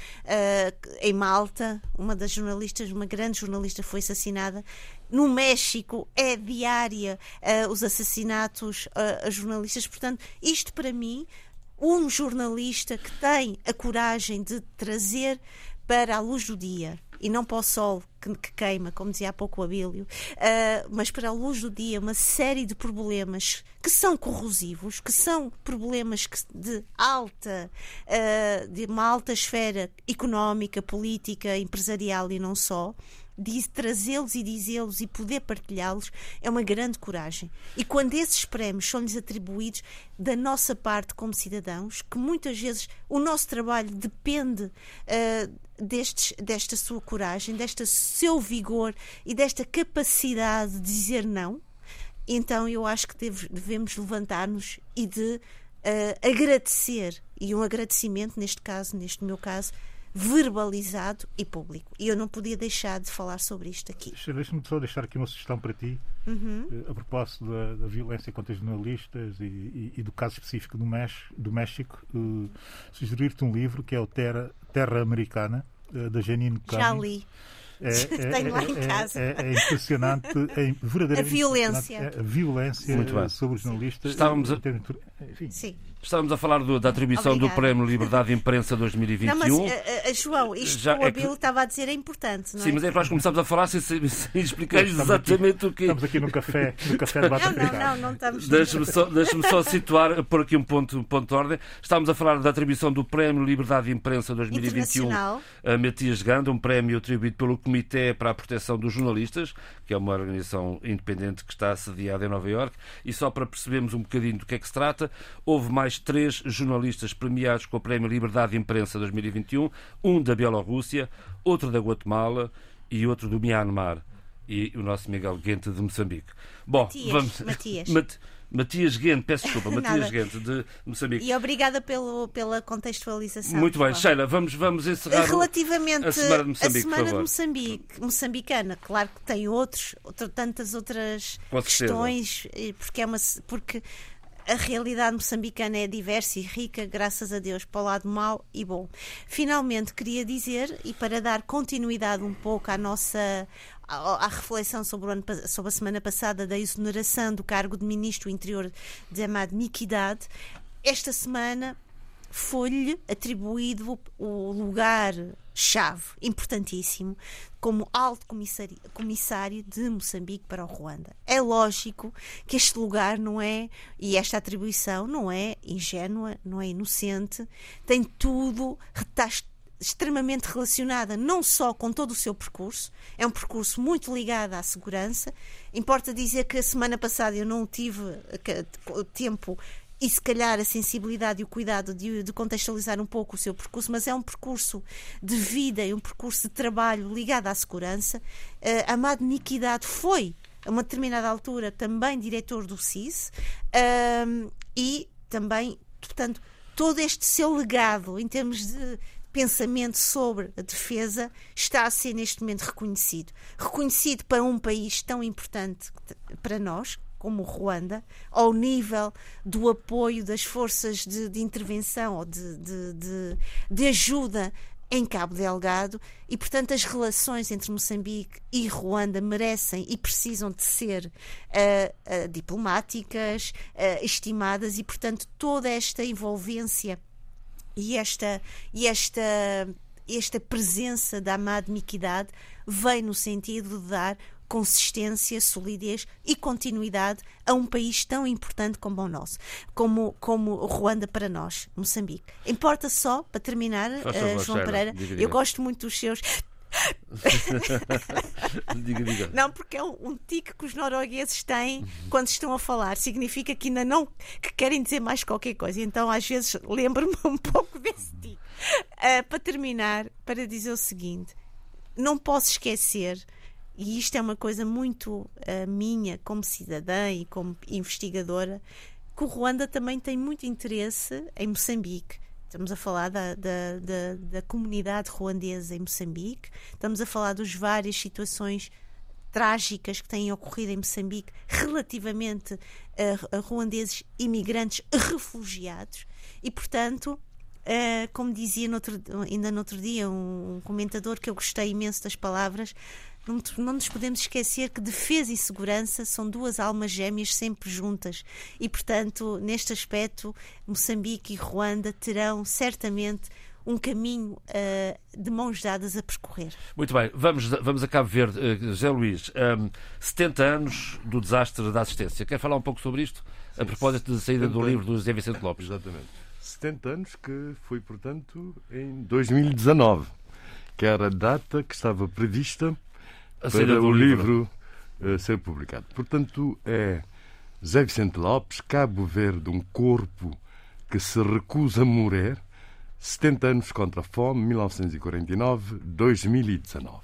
em Malta, uma das jornalistas, uma grande jornalista, foi assassinada. No México é diária uh, os assassinatos a jornalistas. Portanto, isto para mim, um jornalista que tem a coragem de trazer para a luz do dia e não para o sol que, que queima, como dizia há pouco o Abílio, uh, mas para a luz do dia, uma série de problemas que são corrosivos, que são problemas que, de alta, uh, de uma alta esfera económica, política, empresarial e não só trazê-los e dizê-los e poder partilhá-los é uma grande coragem. E quando esses prémios são-lhes atribuídos da nossa parte como cidadãos, que muitas vezes o nosso trabalho depende uh, destes, desta sua coragem, deste seu vigor e desta capacidade de dizer não, então eu acho que devemos levantar-nos e de uh, agradecer, e um agradecimento, neste caso, neste meu caso, verbalizado e público. E eu não podia deixar de falar sobre isto aqui. Deixa-me só deixar aqui uma sugestão para ti, uhum. Eh, a propósito da, da, violência contra jornalistas e, e, e, do caso específico do, México, do México uh, sugerir-te um livro que é o Terra, Terra Americana, uh, da Janine Cunning. Já li. É, é, Tenho lá em é, casa. É, é impressionante, é verdadeiramente a violência, a violência sobre os jornalistas. Estávamos a... Sim. Estávamos a falar do, da atribuição Obrigada. do Prémio Liberdade de Imprensa 2021. Não, mas, uh, João, isto Já que o Abilo é que... estava a dizer é importante, não é? Sim, mas é que nós começamos a falar sem, sem, sem explicar exatamente aqui, o que. Estamos aqui no café, no café de Não, não, não, não estamos. Deixa-me só, deixa só situar, por aqui um ponto, um ponto de ordem. Estávamos a falar da atribuição do Prémio Liberdade de Imprensa 2021 a Matias Ganda, um prémio atribuído pelo Comitê para a Proteção dos Jornalistas, que é uma organização independente que está sediada em Nova Iorque. E só para percebermos um bocadinho do que é que se trata, houve mais três jornalistas premiados com o Prémio Liberdade de Imprensa 2021, um da Bielorrússia, outro da Guatemala e outro do Myanmar. E o nosso Miguel Guente de Moçambique. Bom, Matias, vamos. Matias. Mat... Matias Guente, peço desculpa, Matias Guente de Moçambique. E obrigada pelo, pela contextualização. Muito bem, Sheila, vamos, vamos encerrar Relativamente a Semana de Moçambique. A Semana de Moçambique, moçambicana, claro que tem outros, outro, tantas outras questões, porque é uma. Porque a realidade moçambicana é diversa e rica, graças a Deus, para o lado mau e bom. Finalmente, queria dizer, e para dar continuidade um pouco à nossa à, reflexão sobre, ano, sobre, a semana passada da exoneração do cargo de Ministro do Interior de Amad Miquidade, esta semana foi-lhe atribuído o lugar-chave importantíssimo como alto comissário de Moçambique para o Ruanda. É lógico que este lugar não é, e esta atribuição não é ingênua, não é inocente, tem tudo, está extremamente relacionada não só com todo o seu percurso, é um percurso muito ligado à segurança. Importa dizer que a semana passada eu não tive tempo e se calhar a sensibilidade e o cuidado de, de, contextualizar um pouco o seu percurso, mas é um percurso de vida e um percurso de trabalho ligado à segurança. Uh, Amado Niquidade foi, a uma determinada altura, também diretor do CIS uh, e também, portanto, todo este seu legado em termos de pensamento sobre a defesa está a ser neste momento reconhecido. Reconhecido para um país tão importante para nós, como Ruanda, ao nível do apoio das forças de, de intervenção ou de, de, de, ajuda em Cabo Delgado. E, portanto, as relações entre Moçambique e Ruanda merecem e precisam de ser uh, uh, diplomáticas, uh, estimadas. E, portanto, toda esta envolvência e esta, e esta, esta presença da Amad Miquidade vem no sentido de dar consistência, solidez e continuidade a um país tão importante como o nosso, como, como Ruanda para nós, Moçambique. Importa só, para terminar, uh, João Pereira, diga, diga. eu gosto muito dos seus. diga, diga. Não, porque é um, um tique que os noruegueses têm quando estão a falar. Significa que ainda não que querem dizer mais qualquer coisa. Então, às vezes, lembro-me um pouco desse tique. Uh, para terminar, para dizer o seguinte: não posso esquecer e isto é uma coisa muito uh, minha como cidadã e como investigadora, que o Ruanda também tem muito interesse em Moçambique. Estamos a falar da, da, da, da comunidade ruandesa em Moçambique, estamos a falar das várias situações trágicas que têm ocorrido em Moçambique relativamente a, a ruandeses imigrantes refugiados. E, portanto, uh, como dizia no outro, ainda no outro dia um comentador que eu gostei imenso das palavras, não, não nos podemos esquecer que defesa e segurança são duas almas gêmeas sempre juntas e, portanto, neste aspecto, Moçambique e Ruanda terão certamente um caminho uh, de mãos dadas a percorrer. Muito bem, vamos, vamos a Cabo Verde. Uh, José Luís, um, 70 anos do desastre da assistência. Quer falar um pouco sobre isto? Sim, a propósito da saída do livro do José Vicente Lopes. Exatamente. 70 anos que foi, portanto, em 2019, que era a data que estava prevista para o livro, livro uh, ser publicado. Portanto, é Zé Vicente Lopes, Cabo Verde, um corpo que se recusa a morrer, 70 anos contra a fome, 1949-2019.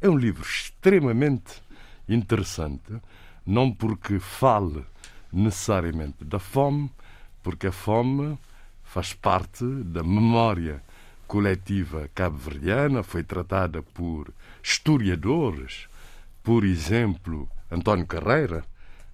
É um livro extremamente interessante, não porque fale necessariamente da fome, porque a fome faz parte da memória coletiva cabo-verdiana, foi tratada por historiadores, por exemplo, António Carreira,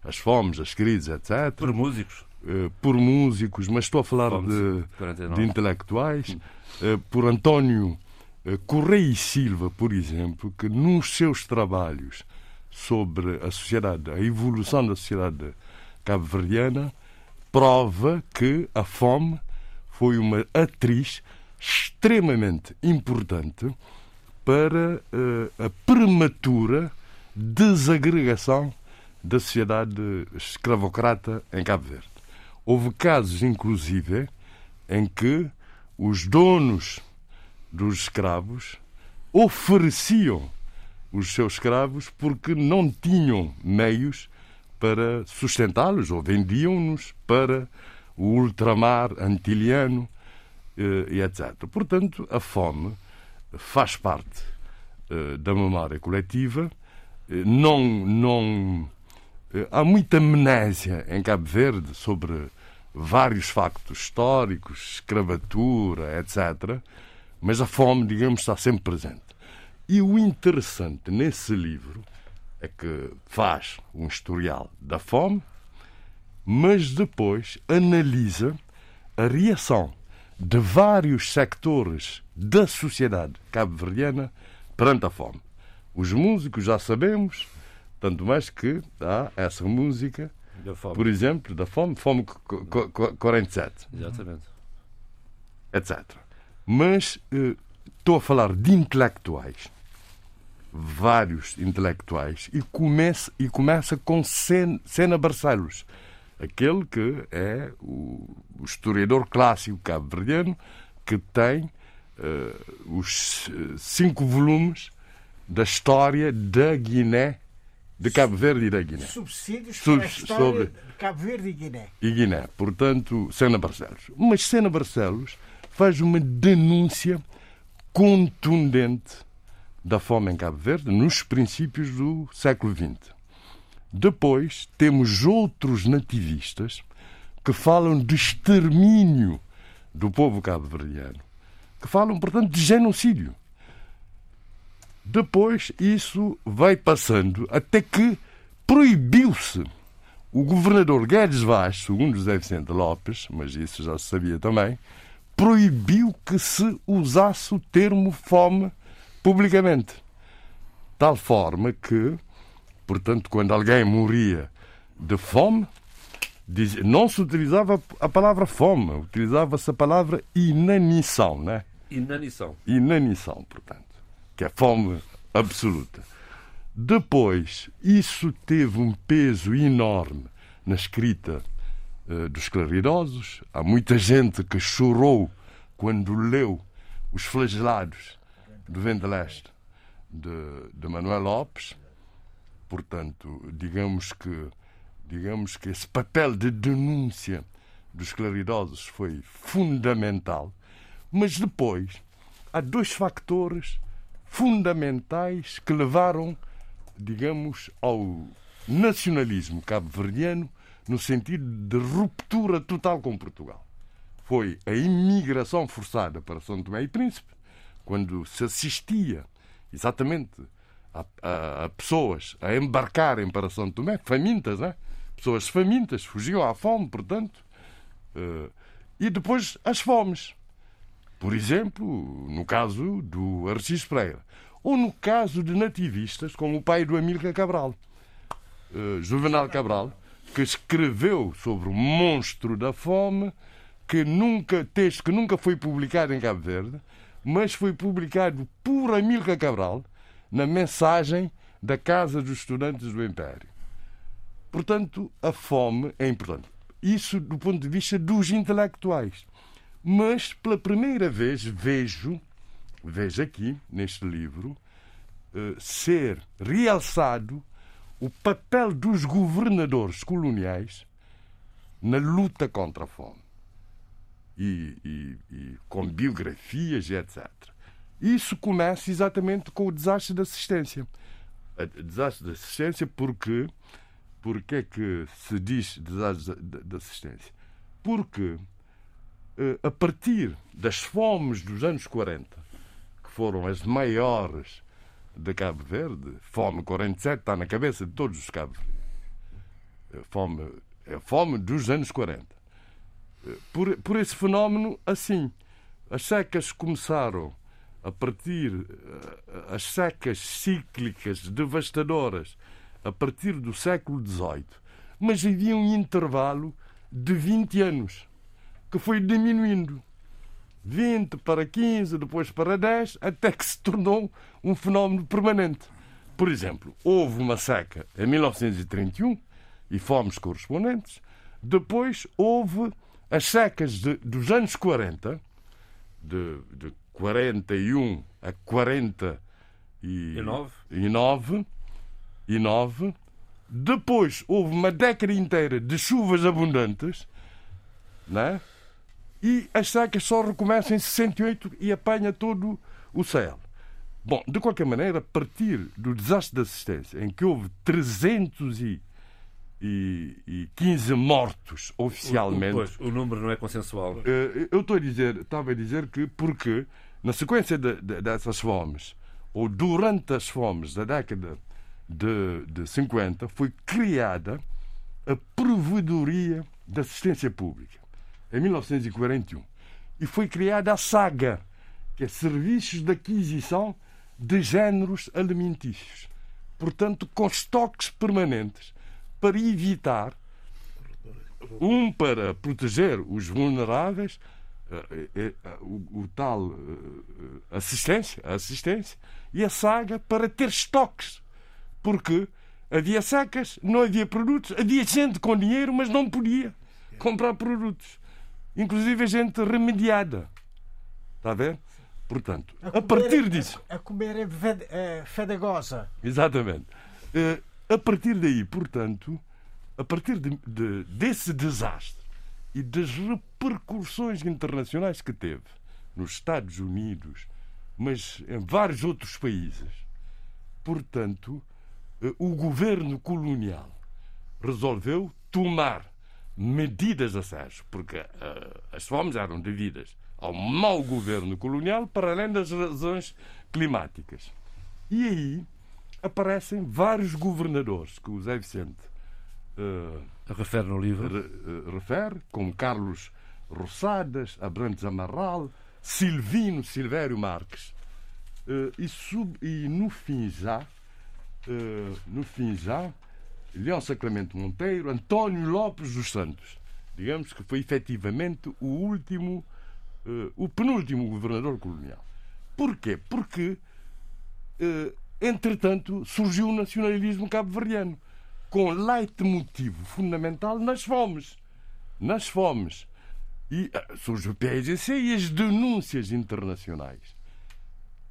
as fomes, as crises, etc. Por músicos. Uh, por músicos, mas estou a falar de, de, intelectuais. Uh, por António uh, Correia e Silva, por exemplo, que nos seus trabalhos sobre a sociedade, a evolução da sociedade cabo-verdiana, prova que a fome foi uma atriz extremamente importante para uh, a prematura desagregação da sociedade escravocrata em Cabo Verde. Houve casos, inclusive, em que os donos dos escravos ofereciam os seus escravos porque não tinham meios para sustentá-los ou vendiam-nos para o ultramar antiliano eh, e etc. Portanto, a fome faz parte uh, da memória coletiva. Uh, não, não, uh, há muita amnésia em Cabo Verde sobre vários factos históricos, escravatura, etc. Mas a fome, digamos, está sempre presente. E o interessante nesse livro é que faz um historial da fome, mas depois analisa a reação de vários sectores da sociedade cabo-verdiana perante a fome. Os músicos já sabemos, tanto mais que há essa música, por exemplo, da fome, fome co- co- co- 47 Exatamente. etc. Mas eh, estou a falar de intelectuais, vários intelectuais, e começa, e começa com Sen- Sena Barcelos, aquele que é o, o historiador clássico cabo-verdiano que tem eh, os eh, cinco volumes da história da Guiné, de Cabo Verde e da Guiné Subsídios história sobre- de Cabo Verde e Guiné. e Guiné. Portanto, Sena Barcelos. Mas Sena Barcelos faz uma denúncia contundente da fome em Cabo Verde nos princípios do século XX. Depois temos outros nativistas que falam de extermínio do povo cabo-verdiano, que falam, portanto, de genocídio. Depois isso vai passando até que proibiu-se o governador Guedes Vaz, segundo José Vicente Lopes, mas isso já se sabia também, proibiu que se usasse o termo fome publicamente. Tal forma que, portanto, quando alguém morria de fome, não se utilizava a palavra fome, utilizava-se a palavra inanição, né? Inanição. inanição, portanto, que é fome absoluta. Depois, isso teve um peso enorme na escrita eh, dos claridosos. Há muita gente que chorou quando leu os flagelados do Vento Leste de, de Manuel Lopes. Portanto, digamos que, digamos que esse papel de denúncia dos claridosos foi fundamental. Mas depois há dois fatores fundamentais que levaram, digamos, ao nacionalismo cabo-verdiano no sentido de ruptura total com Portugal. Foi a imigração forçada para São Tomé e Príncipe, quando se assistia exatamente a, a- a pessoas a embarcarem para São Tomé, famintas, né? pessoas famintas, fugiam à fome, portanto, eh, e depois as fomes. Por exemplo, no caso do Arcis Pereira. Ou no caso de nativistas, como o pai do Amílcar Cabral, eh, Juvenal Cabral, que escreveu sobre o monstro da fome, que nunca, texto que nunca foi publicado em Cabo Verde, mas foi publicado por Amílcar Cabral na mensagem da Casa dos Estudantes do Império. Portanto, a fome é importante. Isso do ponto de vista dos intelectuais. Mas, pela primeira vez, vejo, vejo aqui, neste livro, eh, ser realçado o papel dos governadores coloniais na luta contra a fome. E, e- e com biografias e etc. Isso começa exatamente com o desastre da assistência. A- Desastre da assistência porque porque é que se diz desastre da- assistência? Porque eh, a partir das fomes dos anos 40, que foram as maiores de Cabo Verde, fome 47 está na cabeça de todos os cabos. Fome, é a fome dos anos 40. Eh, Por, por esse fenómeno, assim, as secas começaram a partir, eh, as secas cíclicas devastadoras, a partir do século XVIII, mas havia um intervalo de 20 anos que foi diminuindo. 20 para 15, depois para 10, até que se tornou um fenómeno permanente. Por exemplo, houve uma seca em 1931 e fomes correspondentes. Depois houve as secas de- dos anos 40, de, de 41 a 40 e, E nove? e nove, e nove. Depois houve uma década inteira de chuvas abundantes, né? e as secas só recomeçam em 68 e apanha todo o céu. Bom, de qualquer maneira, a partir do desastre de assistência, em que houve 315 mortos oficialmente, Pois, o número não é consensual. eh, eu estou a dizer, estava a dizer que porque na sequência de- de- dessas fomes, ou durante as fomes da década de, de 50, foi criada a Provedoria de Assistência Pública, em 1941. E foi criada a SAGA, que é Serviços de Aquisição de Géneros Alimentícios. Portanto, com estoques permanentes para evitar, um, para proteger os vulneráveis, o, o tal assistência, assistência, e a saga para ter estoques. Porque havia secas, não havia produtos, havia gente com dinheiro, mas não podia comprar produtos. Inclusive a gente remediada. Está a ver? Portanto, a, a partir disso. A, a comer é fedagosa. Exatamente. A partir daí, portanto, a partir de, de, desse desastre e das repercussões internacionais que teve nos Estados Unidos, mas em vários outros países, portanto, eh, o governo colonial resolveu tomar medidas a sério, porque uh, as fomes eram devidas ao mau governo colonial, para além das razões climáticas. E aí aparecem vários governadores que o Zé Vicente uh, refere no livro, re, uh, refere, como Carlos Rossadas, Abrantes Amarral, Silvino Silvério Marques, uh, e, sub, e no fim já, no fim já, Leão Sacramento Monteiro, António Lopes dos Santos, digamos que foi efetivamente o último, o penúltimo governador colonial. Porquê? Porque entretanto, surgiu o nacionalismo cabo-verdiano com leitmotivo fundamental nas fomes. Nas fomes. E surge o PSC e as denúncias internacionais.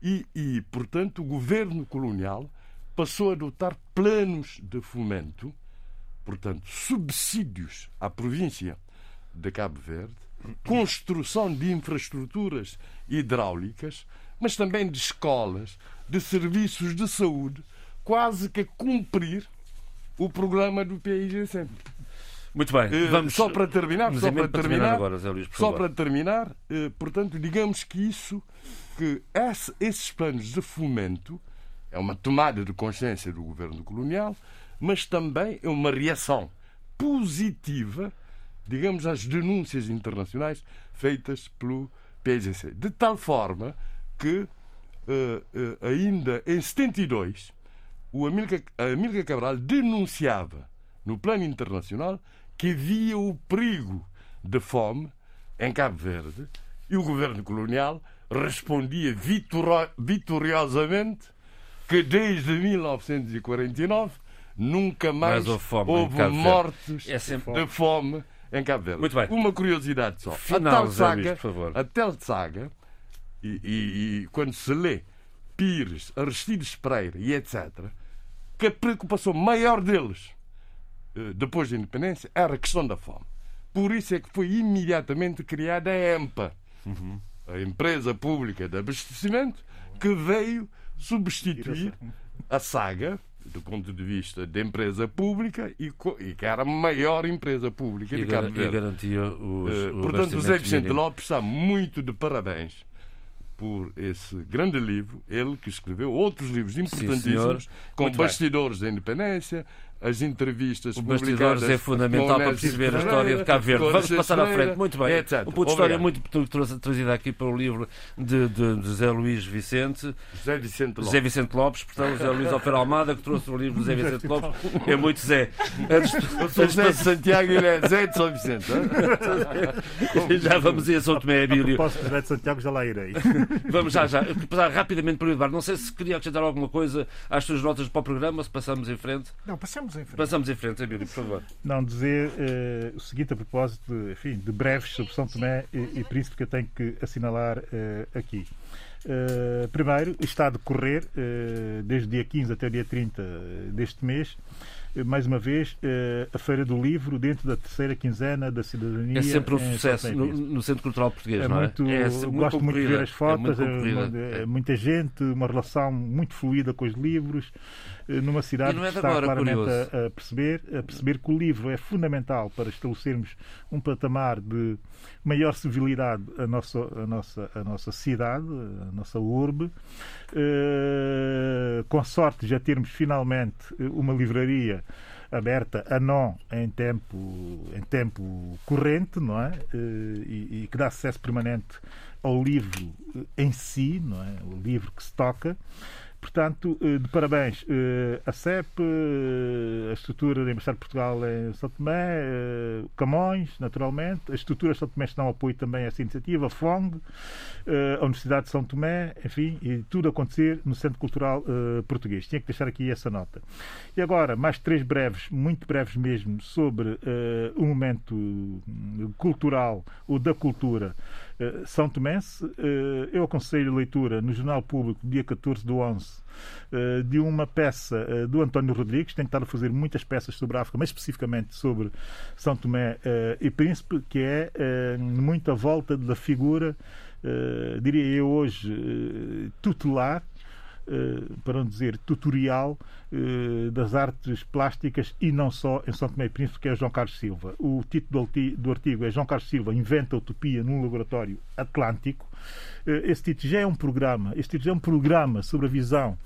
E, e, portanto, o governo colonial passou a adotar planos de fomento, portanto, subsídios à província de Cabo Verde, construção de infraestruturas hidráulicas, mas também de escolas, de serviços de saúde, quase que a cumprir o programa do PIGC. Muito bem, eh, vamos só para terminar, só para terminar, terminar agora, Zé Luís, só para terminar, eh, portanto, digamos que isso, que esses planos de fomento é uma tomada de consciência do governo colonial, mas também é uma reação positiva, digamos, às denúncias internacionais feitas pelo PGC. De tal forma que, eh, ainda em 72, o Amílcar, Amílcar Cabral denunciava no plano internacional que havia o perigo de fome em Cabo Verde e o governo colonial respondia vitoriosamente que desde 1949 nunca mais houve, fome houve mortes é sempre... de fome em Cabo Verde. Muito bem. Uma curiosidade só. Final, a tal saga, por favor. a tal saga e, e, e quando se lê Pires, Aristides Pereira e etc., que a preocupação maior deles, eh, depois da independência, era a questão da fome. Por isso é que foi imediatamente criada a EMPA, uhum. a Empresa Pública de Abastecimento, que veio substituir a SAGA, do ponto de vista de empresa pública, e, que era a maior empresa pública e de Cabo Verde. E garantia os, uh, Portanto, o Zé Vicente mínimo. Lopes está muito de parabéns por esse grande livro, ele que escreveu outros livros importantíssimos, Sim, com Muito bastidores bem. da independência, as entrevistas o bastidores é fundamental para perceber a história de Cabo Verde. Vamos passar à frente. Muito bem. Etc. Um ponto de história muito trazida aqui para o livro de, de, de José Luís Vicente. José Vicente Lopes. José Vicente Lopes, portanto, José Luís Alfer Almada, que trouxe o livro de José Vicente Lopes. É muito Zé. Eu sou José de Santiago e ele é Zé de São Vicente. já vamos ir a São Tomé e Bílio. Posso José de Santiago, já lá irei. Vamos já, já. Passar rapidamente para o Eduardo. Não sei se queria acrescentar alguma coisa às suas notas para o programa, se passamos em frente. Não, passamos Passamos em frente. Passamos em frente, Abílio, por favor. Não, dizer uh, o seguinte a propósito de, enfim, de breves sobre São Tomé e, e Príncipe que eu tenho que assinalar uh, aqui. Uh, primeiro, está a decorrer, desde o dia 15 até o dia 30 deste mês, mais uma vez, a Feira do Livro dentro da terceira quinzena da cidadania. É sempre um sucesso no, no, Centro Cultural Português, é não é? Muito, é gosto muito de ver as fotos, é, muito é, muita gente, uma relação muito fluida com os livros. Eh, numa cidade é que está agora, claramente a, a, perceber, a perceber que o livro é fundamental para estabelecermos um patamar de maior civilidade à nossa, à nossa, à nossa cidade, à nossa urbe. Uh, com sorte já termos finalmente uma livraria aberta a não em tempo, em tempo corrente, não é? E, e que dá acesso permanente ao livro em si, não é? O livro que se toca. Portanto, eh, de parabéns eh, a CEP, eh, a estrutura da Embaixada de Portugal em São Tomé, Camões, naturalmente, as estruturas de São Tomé estão apoio também a iniciativa, a FONG, a Universidade de São Tomé, enfim, e tudo a acontecer no Centro Cultural Português. Tinha que deixar aqui essa nota. E agora, mais três breves, muito breves mesmo, sobre o momento cultural ou da cultura São Tomense. Eh, eu aconselho leitura no Jornal Público, dia 14 do 11, eh, de uma peça do António Rodrigues, tem estado a fazer muitas peças sobre a África, mas especificamente sobre São Tomé e Príncipe, que é muito à volta da figura, diria eu hoje, tutelar eh, para não dizer tutorial, eh, das artes plásticas e não só em São Tomé e Príncipe, que é João Carlos Silva. O título do artigo é João Carlos Silva inventa utopia num laboratório atlântico. Eh, esse título já é um programa, este título já é um programa sobre a visão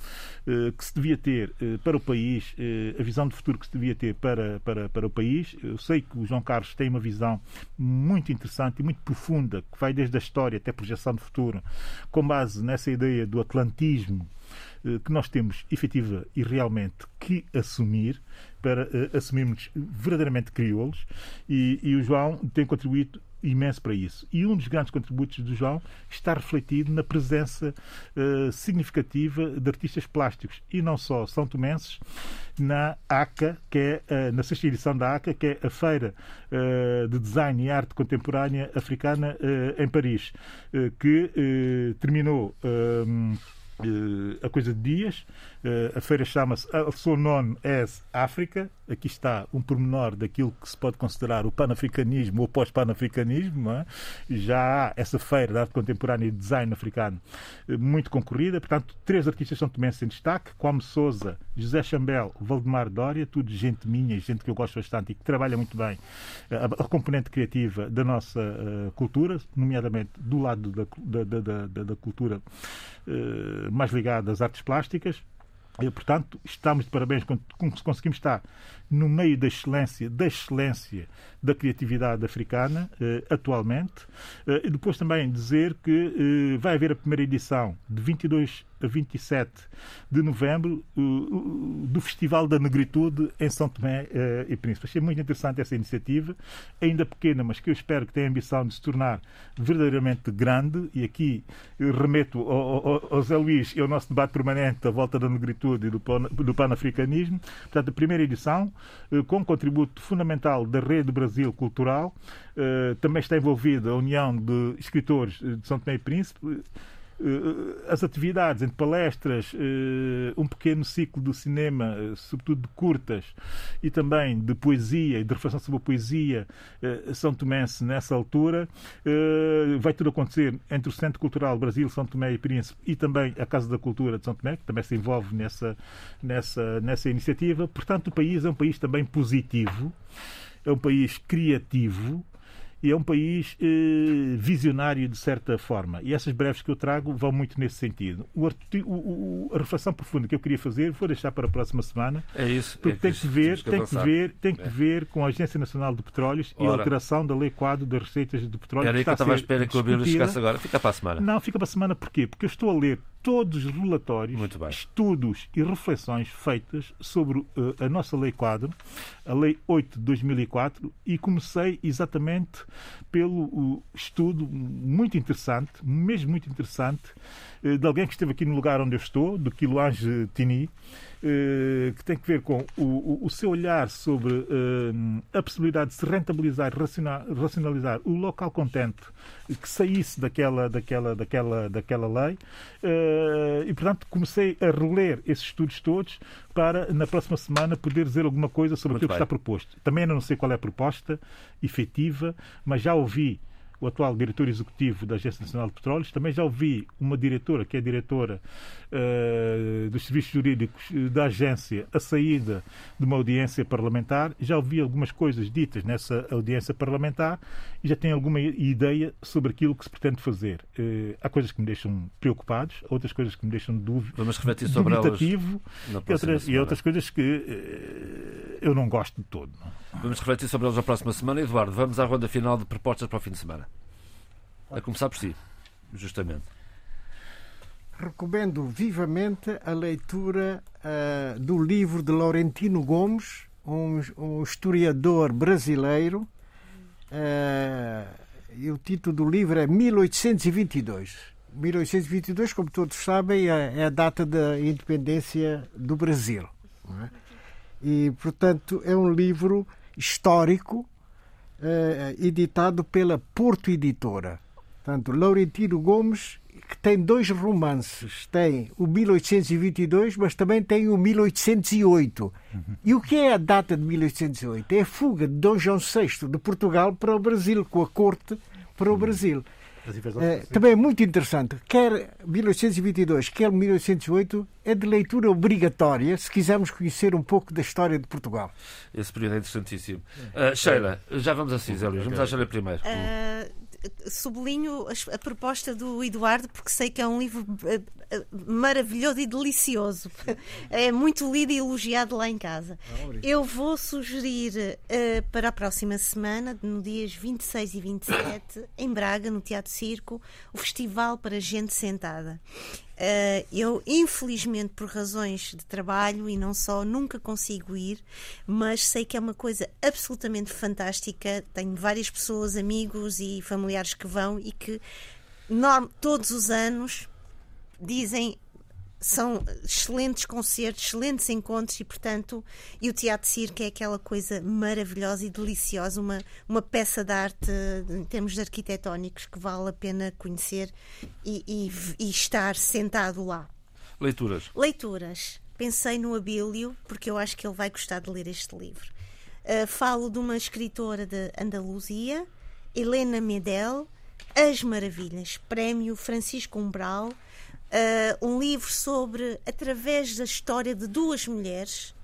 que se devia ter para o país, a visão de futuro que se devia ter para, para, para o país. Eu sei que o João Carlos tem uma visão muito interessante e muito profunda, que vai desde a história até a projeção de futuro, com base nessa ideia do atlantismo eh, que nós temos efetiva e realmente que assumir para uh, assumirmos verdadeiramente crioulos e, e, o João tem contribuído imenso para isso. E um dos grandes contributos do João está refletido na presença uh, significativa de artistas plásticos e não só são tomenses na ACA, que é uh, na sexta edição da ACA, que é a feira uh, de design e arte contemporânea africana em Paris, que terminou a coisa de dias. A feira chama-se So Known as África. Aqui está um pormenor daquilo que se pode considerar o panafricanismo ou pós-panafricanismo. É? Já há essa feira de arte contemporânea e de design africano eh, muito concorrida. Portanto, três artistas são também em destaque: Kwame Souza, José Chambel, Valdemar Dória, tudo gente minha, gente que eu gosto bastante e que trabalha muito bem a, a componente criativa da nossa uh, cultura, nomeadamente do lado da, da, da, da, da cultura uh, mais ligada às artes plásticas. E, portanto, estamos de parabéns com, com conseguimos estar no meio da excelência, da excelência da criatividade africana eh, atualmente. Eh, e depois também dizer que eh, vai haver a primeira edição de 22 a 27 de novembro do Festival da Negritude em São Tomé e Príncipe. Achei muito interessante essa iniciativa, ainda pequena, mas que eu espero que tenha a ambição de se tornar verdadeiramente grande. E aqui remeto ao, ao, ao Zé Luís e ao nosso debate permanente à volta da negritude e do, do panafricanismo. Portanto, a primeira edição, com contributo fundamental da Rede Brasil Cultural, eh, também está envolvida a União de Escritores de São Tomé e Príncipe. eh, as atividades entre palestras, eh, um pequeno ciclo de cinema, eh, sobretudo de curtas, e também de poesia e de reflexão sobre a poesia São Tomense nessa altura. Vai tudo acontecer entre o Centro Cultural Brasil, São Tomé e Príncipe e também a Casa da Cultura de São Tomé, que também se envolve nessa, nessa, nessa iniciativa. Portanto, o país é um país também positivo, é um país criativo, e é um país eh, visionário de certa forma. E essas breves que eu trago vão muito nesse sentido. O, o, a reflexão profunda que eu queria fazer vou deixar para a próxima semana. É isso. Porque é tem, que ver, tem que ver, tem que é. ver com a Agência Nacional de Petróleos Ora. e a alteração da Lei Quadro das Receitas de Petróleo. Era aí que eu estava à espera que o chegasse agora. Fica para a semana. Não, fica para a semana porquê? Porque eu estou a ler todos os relatórios, estudos e reflexões feitas sobre uh, a nossa Lei Quadro, a Lei 8 de 2004, e comecei exatamente pelo uh, estudo muito interessante, mesmo muito interessante, de alguém que esteve aqui no lugar onde eu estou, do Quiloange Tini, eh, que tem que ver com o, o seu olhar sobre uh, a possibilidade de se rentabilizar, racionalizar o local content que saísse daquela, daquela, daquela, daquela lei. E, portanto, comecei a reler esses estudos todos para, na próxima semana, poder dizer alguma coisa sobre Muito aquilo bem. que está proposto. Também não sei qual é a proposta efetiva, mas já ouvi o atual diretor executivo da Agência Nacional de Petróleos. Também já ouvi uma diretora, que é diretora uh, dos serviços jurídicos da agência, a saída de uma audiência parlamentar. Já ouvi algumas coisas ditas nessa audiência parlamentar e já tenho alguma ideia sobre aquilo que se pretende fazer. Uh, há coisas que me deixam preocupados, outras coisas que me deixam dúvida, Vamos refletir sobre elas e outras, e outras coisas que uh, eu não gosto de todo. Vamos refletir sobre eles na próxima semana. Eduardo, vamos à ronda final de propostas para o fim de semana. A começar por si, justamente. Recomendo vivamente a leitura uh, do livro de Laurentino Gomes, um, um historiador brasileiro. Uh, e o título do livro é 1822. 1822, como todos sabem, é, é a data da independência do Brasil. É? E, portanto, é um livro histórico eh, editado pela Porto Editora. Portanto, Laurentino Gomes, que tem dois romances. Tem o 1822, mas também tem o 1808. Uhum. E o que é a data de 1808? É a fuga de Dom João VI de Portugal para o Brasil, com a corte para o Brasil. É, também é muito interessante. Quer 1822, quer 1808, é de leitura obrigatória se quisermos conhecer um pouco da história de Portugal. Esse período é interessantíssimo. Uh, Sheila, já vamos assim, Zé Luís. Vamos à Sheila primeiro. Uh, sublinho a, a, proposta do Eduardo porque sei que é um livro eh, eh, maravilhoso e delicioso. É muito lido e elogiado lá em casa. Ah, Eu vou sugerir uh, para a próxima semana, no dias 26 e 27, em Braga, no Teatro Circo, o Festival para Gente Sentada. Uh, eu, infelizmente, por razões de trabalho e não só, nunca consigo ir, mas sei que é uma coisa absolutamente fantástica. Tenho várias pessoas, amigos e familiares que vão e que todos os anos dizem são excelentes concertos, excelentes encontros e, portanto, e o Teatro Circo é aquela coisa maravilhosa e deliciosa, uma, uma peça de arte em termos arquitetónicos que vale a pena conhecer e, e, e estar sentado lá. Leituras. Leituras. Pensei no Abílio, porque eu acho que ele vai gostar de ler este livro. Uh, falo de uma escritora de Andaluzia, Helena Medel, As Maravilhas, Prémio Francisco Umbral uh, um livro sobre, através da história de duas mulheres,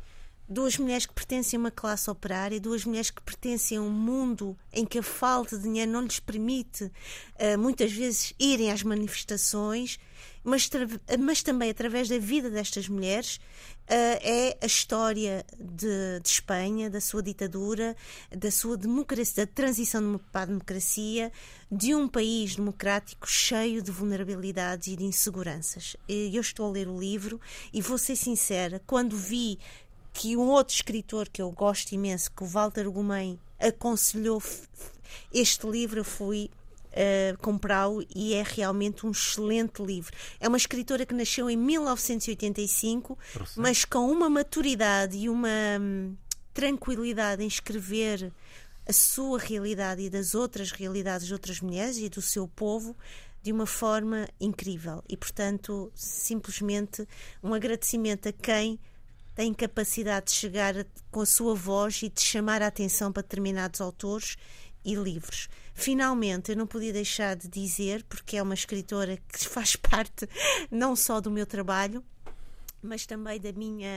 duas mulheres que pertencem a uma classe operária, duas mulheres que pertencem a um mundo em que a falta de dinheiro não lhes permite uh, muitas vezes irem às manifestações, mas, mas também através da vida destas mulheres uh, é a história de, de, Espanha, da sua ditadura, da sua democracia, da transição para a democracia, de um país democrático cheio de vulnerabilidades e de inseguranças. Eu estou a ler o livro e vou ser sincera, quando vi que um outro escritor que eu gosto imenso, que o Walter Gomes aconselhou este livro, eu fui uh, comprá-lo e é realmente um excelente livro. É uma escritora que nasceu em 1985, mas com uma maturidade e uma hum, tranquilidade em escrever a sua realidade e das outras realidades de outras mulheres e do seu povo de uma forma incrível. E, portanto, simplesmente um agradecimento a quem tem capacidade de chegar com a sua voz e de chamar a atenção para determinados autores e livros. Finalmente, eu não podia deixar de dizer, porque é uma escritora que faz parte não só do meu trabalho, mas também da minha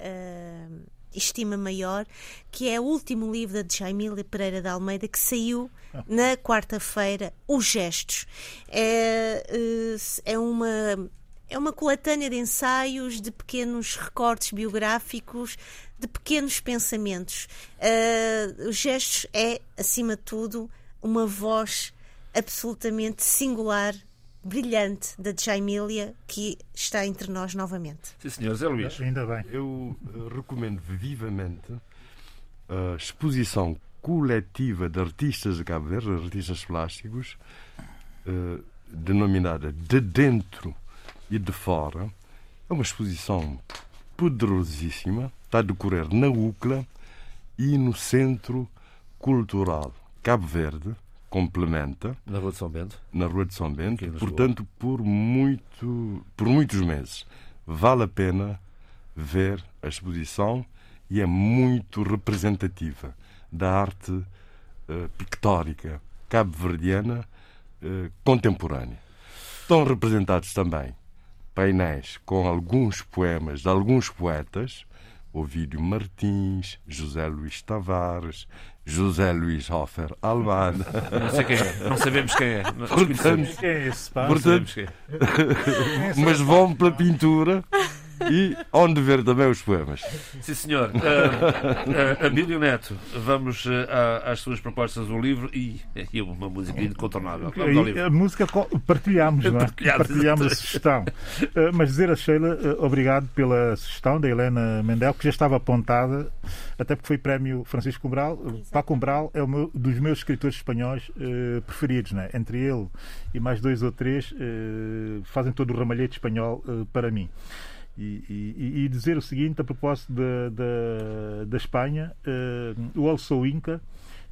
uh, estima maior, que é o último livro da Jaimília Pereira de Almeida, que saiu na quarta-feira, Os Gestos. É, uh, é uma é uma coletânea de ensaios, de pequenos recortes biográficos, de pequenos pensamentos. Uh, os gestos é, acima de tudo, uma voz absolutamente singular, brilhante da Jaimília, que está entre nós novamente. Sim, senhor. Zé Luís. Ainda bem. Eu uh, recomendo vivamente a exposição coletiva de artistas de Cabo Verde, artistas plásticos, uh, denominada De Dentro e de fora. É uma exposição poderosíssima, está a decorrer na UCLA e no Centro Cultural Cabo Verde, complementa. Na Rua de São Bento? Na Rua de São Bento, portanto, por, muito, por muitos meses. Vale a pena ver a exposição e é muito representativa da arte uh, pictórica cabo-verdiana uh, contemporânea. Estão representados também painéis com alguns poemas de alguns poetas, Ovídio Martins, José Luís Tavares, José Luís Hofer Almada. Não sei quem é, não sabemos quem é. Portanto, quem é esse pá? Portanto, quem é. mas vão pela pintura e onde ver também os poemas. Sim, senhor. Uh, uh, Abílio Neto, vamos uh, às suas propostas do livro e, e uma música incontornável. Livro. A música partilhámos, não é? Partilhámos, Partilhámos a sugestão. Uh, mas dizer a Sheila, uh, obrigado pela sugestão da Helena Mendel, que já estava apontada, até porque foi prémio Francisco Cumbral. Uh, Paco Cumbral é um meu- dos meus escritores espanhóis uh, preferidos, né? entre ele e mais dois ou três, uh, fazem todo o ramalhete espanhol uh, para mim. E, e- e dizer o seguinte a propósito da, da, da Espanha, uh, o El Sou Inca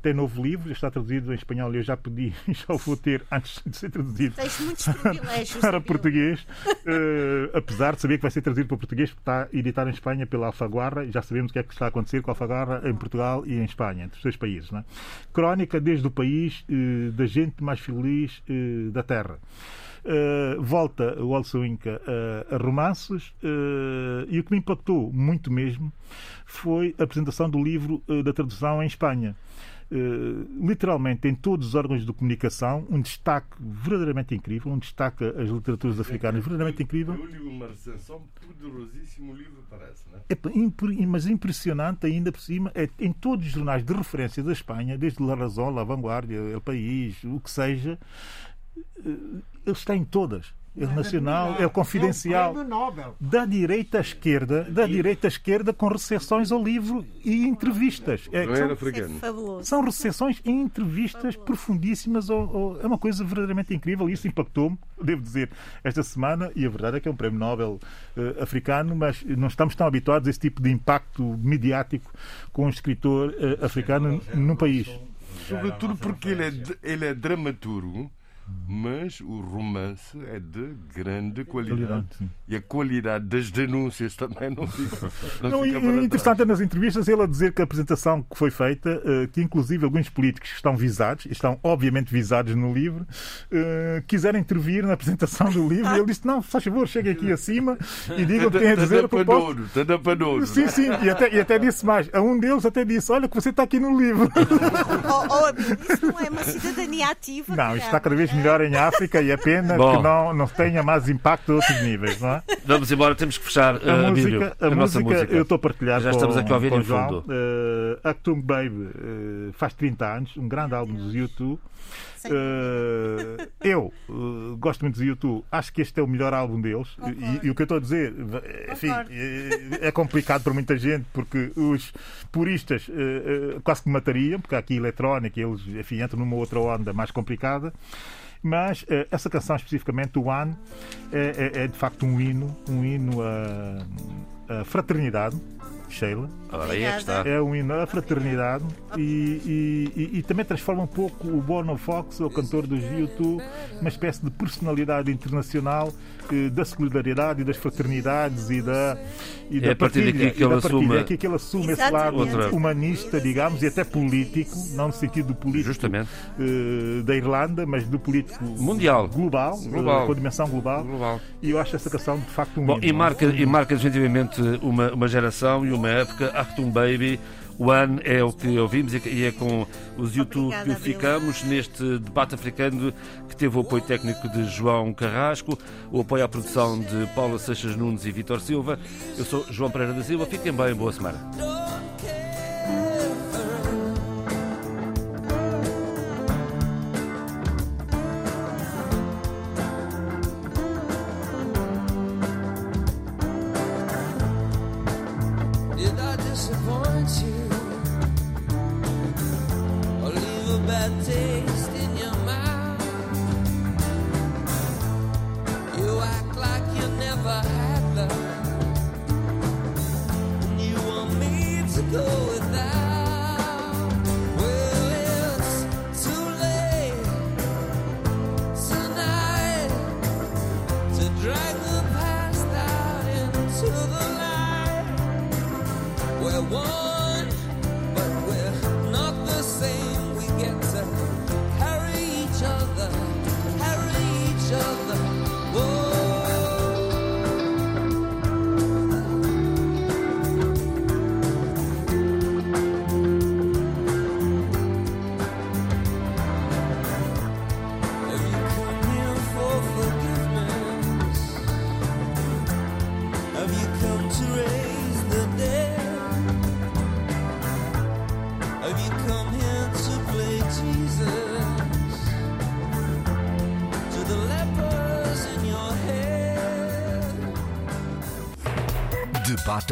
tem novo livro, já está traduzido em espanhol e eu já pedi, já o vou ter antes de ser traduzido Tens muitos privilégios. para português, eh, apesar de saber que vai ser traduzido para português, porque está editado em Espanha pela Alfaguara, e já sabemos o que é que está a acontecer com a Alfaguara em Portugal e em Espanha, entre os dois países. Não é? Crónica desde o país eh, da gente mais feliz eh, da Terra. Uh, volta o Also Inca uh, a romances uh, e o que me impactou muito mesmo foi a apresentação do livro da tradução em Espanha. Literalmente em todos os órgãos de comunicação, um destaque verdadeiramente incrível, um destaque às literaturas africanas verdadeiramente incrível. Eu li uma recensão poderosíssimo, livro parece, não é? É, impre- mas impressionante ainda por cima, é, em todos os jornais de referência da Espanha, desde La Razón, La Vanguardia, El País, o que seja, ele está em todas. É o nacional, é o confidencial. É um prémio Nobel. Da direita à esquerda, da direita à esquerda, com recepções ao livro e entrevistas. É, Não são- era é africano. fabuloso. são recepções e entrevistas profundíssimas. ao- ao- é uma coisa verdadeiramente incrível. Isso impactou-me, devo dizer, esta semana. E a verdade é que é um prémio Nobel eh, africano, mas não estamos tão habituados a esse tipo de impacto mediático com um escritor eh, africano num país. Sobretudo porque ele é, ele é dramaturgo, mas o romance é de grande qualidade. E a qualidade das denúncias também não fica. Não Não, fica e trás. interessante é nas entrevistas ele a dizer que a apresentação que foi feita, eh, que inclusive alguns políticos que estão visados, e estão obviamente visados no livro, eh, quiseram intervir na apresentação do livro e ele disse: Não, faz favor, cheguem aqui acima e digam o que têm a dizer. Tadapadouro, Tadapadouro. Sim, sim, e até, e até disse mais. A um deles até disse: Olha, que você está aqui no livro. Oh, oh, isso não é uma cidadania ativa. Não, isto está cada vez melhor em África e é pena Bom. que não, não tenha mais impacto a outros níveis, não é? Vamos embora, temos que fechar A uh, Abílio, música, a, nossa música, música. eu estou a partilhar Já com, estamos aqui a ouvir em fundo. Uh, Actung Baby uh, faz 30 anos, um grande álbum dos YouTube. Uh, eu uh, gosto muito dos YouTube, acho que este é o melhor álbum deles. E, e o que eu estou a dizer, enfim, é, é complicado para muita gente porque os puristas uh, uh, quase que me matariam, porque há aqui eletrónica e eles enfim, entram numa outra onda mais complicada. Mas eh, essa canção especificamente, o One, é, é- é de facto um hino, um hino à, à fraternidade, Sheila. Ora, aí é que está. É um hino à fraternidade e, e- e- e também transforma um pouco o Bono Fox, o cantor dos YouTube, numa espécie de personalidade internacional eh, da solidariedade e das fraternidades e da, e É da a partir partilha. daqui que ele assume- É que ele assume esse lado. Outra- humanista, digamos, e até político, não no sentido político Justamente. eh, da Irlanda, mas do político Mundial. global, Global. com a dimensão global. Global. E eu acho essa canção de facto um Bom, hino, e não marca, e marca definitivamente uma, uma geração e uma época. Achtung Baby, One é o que ouvimos e é com os YouTube Obrigada, que ficamos neste debate africano que teve o apoio técnico de João Carrasco, o apoio à produção de Paula Seixas Nunes e Vitor Silva. Eu sou João Pereira da Silva. Fiquem bem, boa semana. Disappoint you? Or leave a bad taste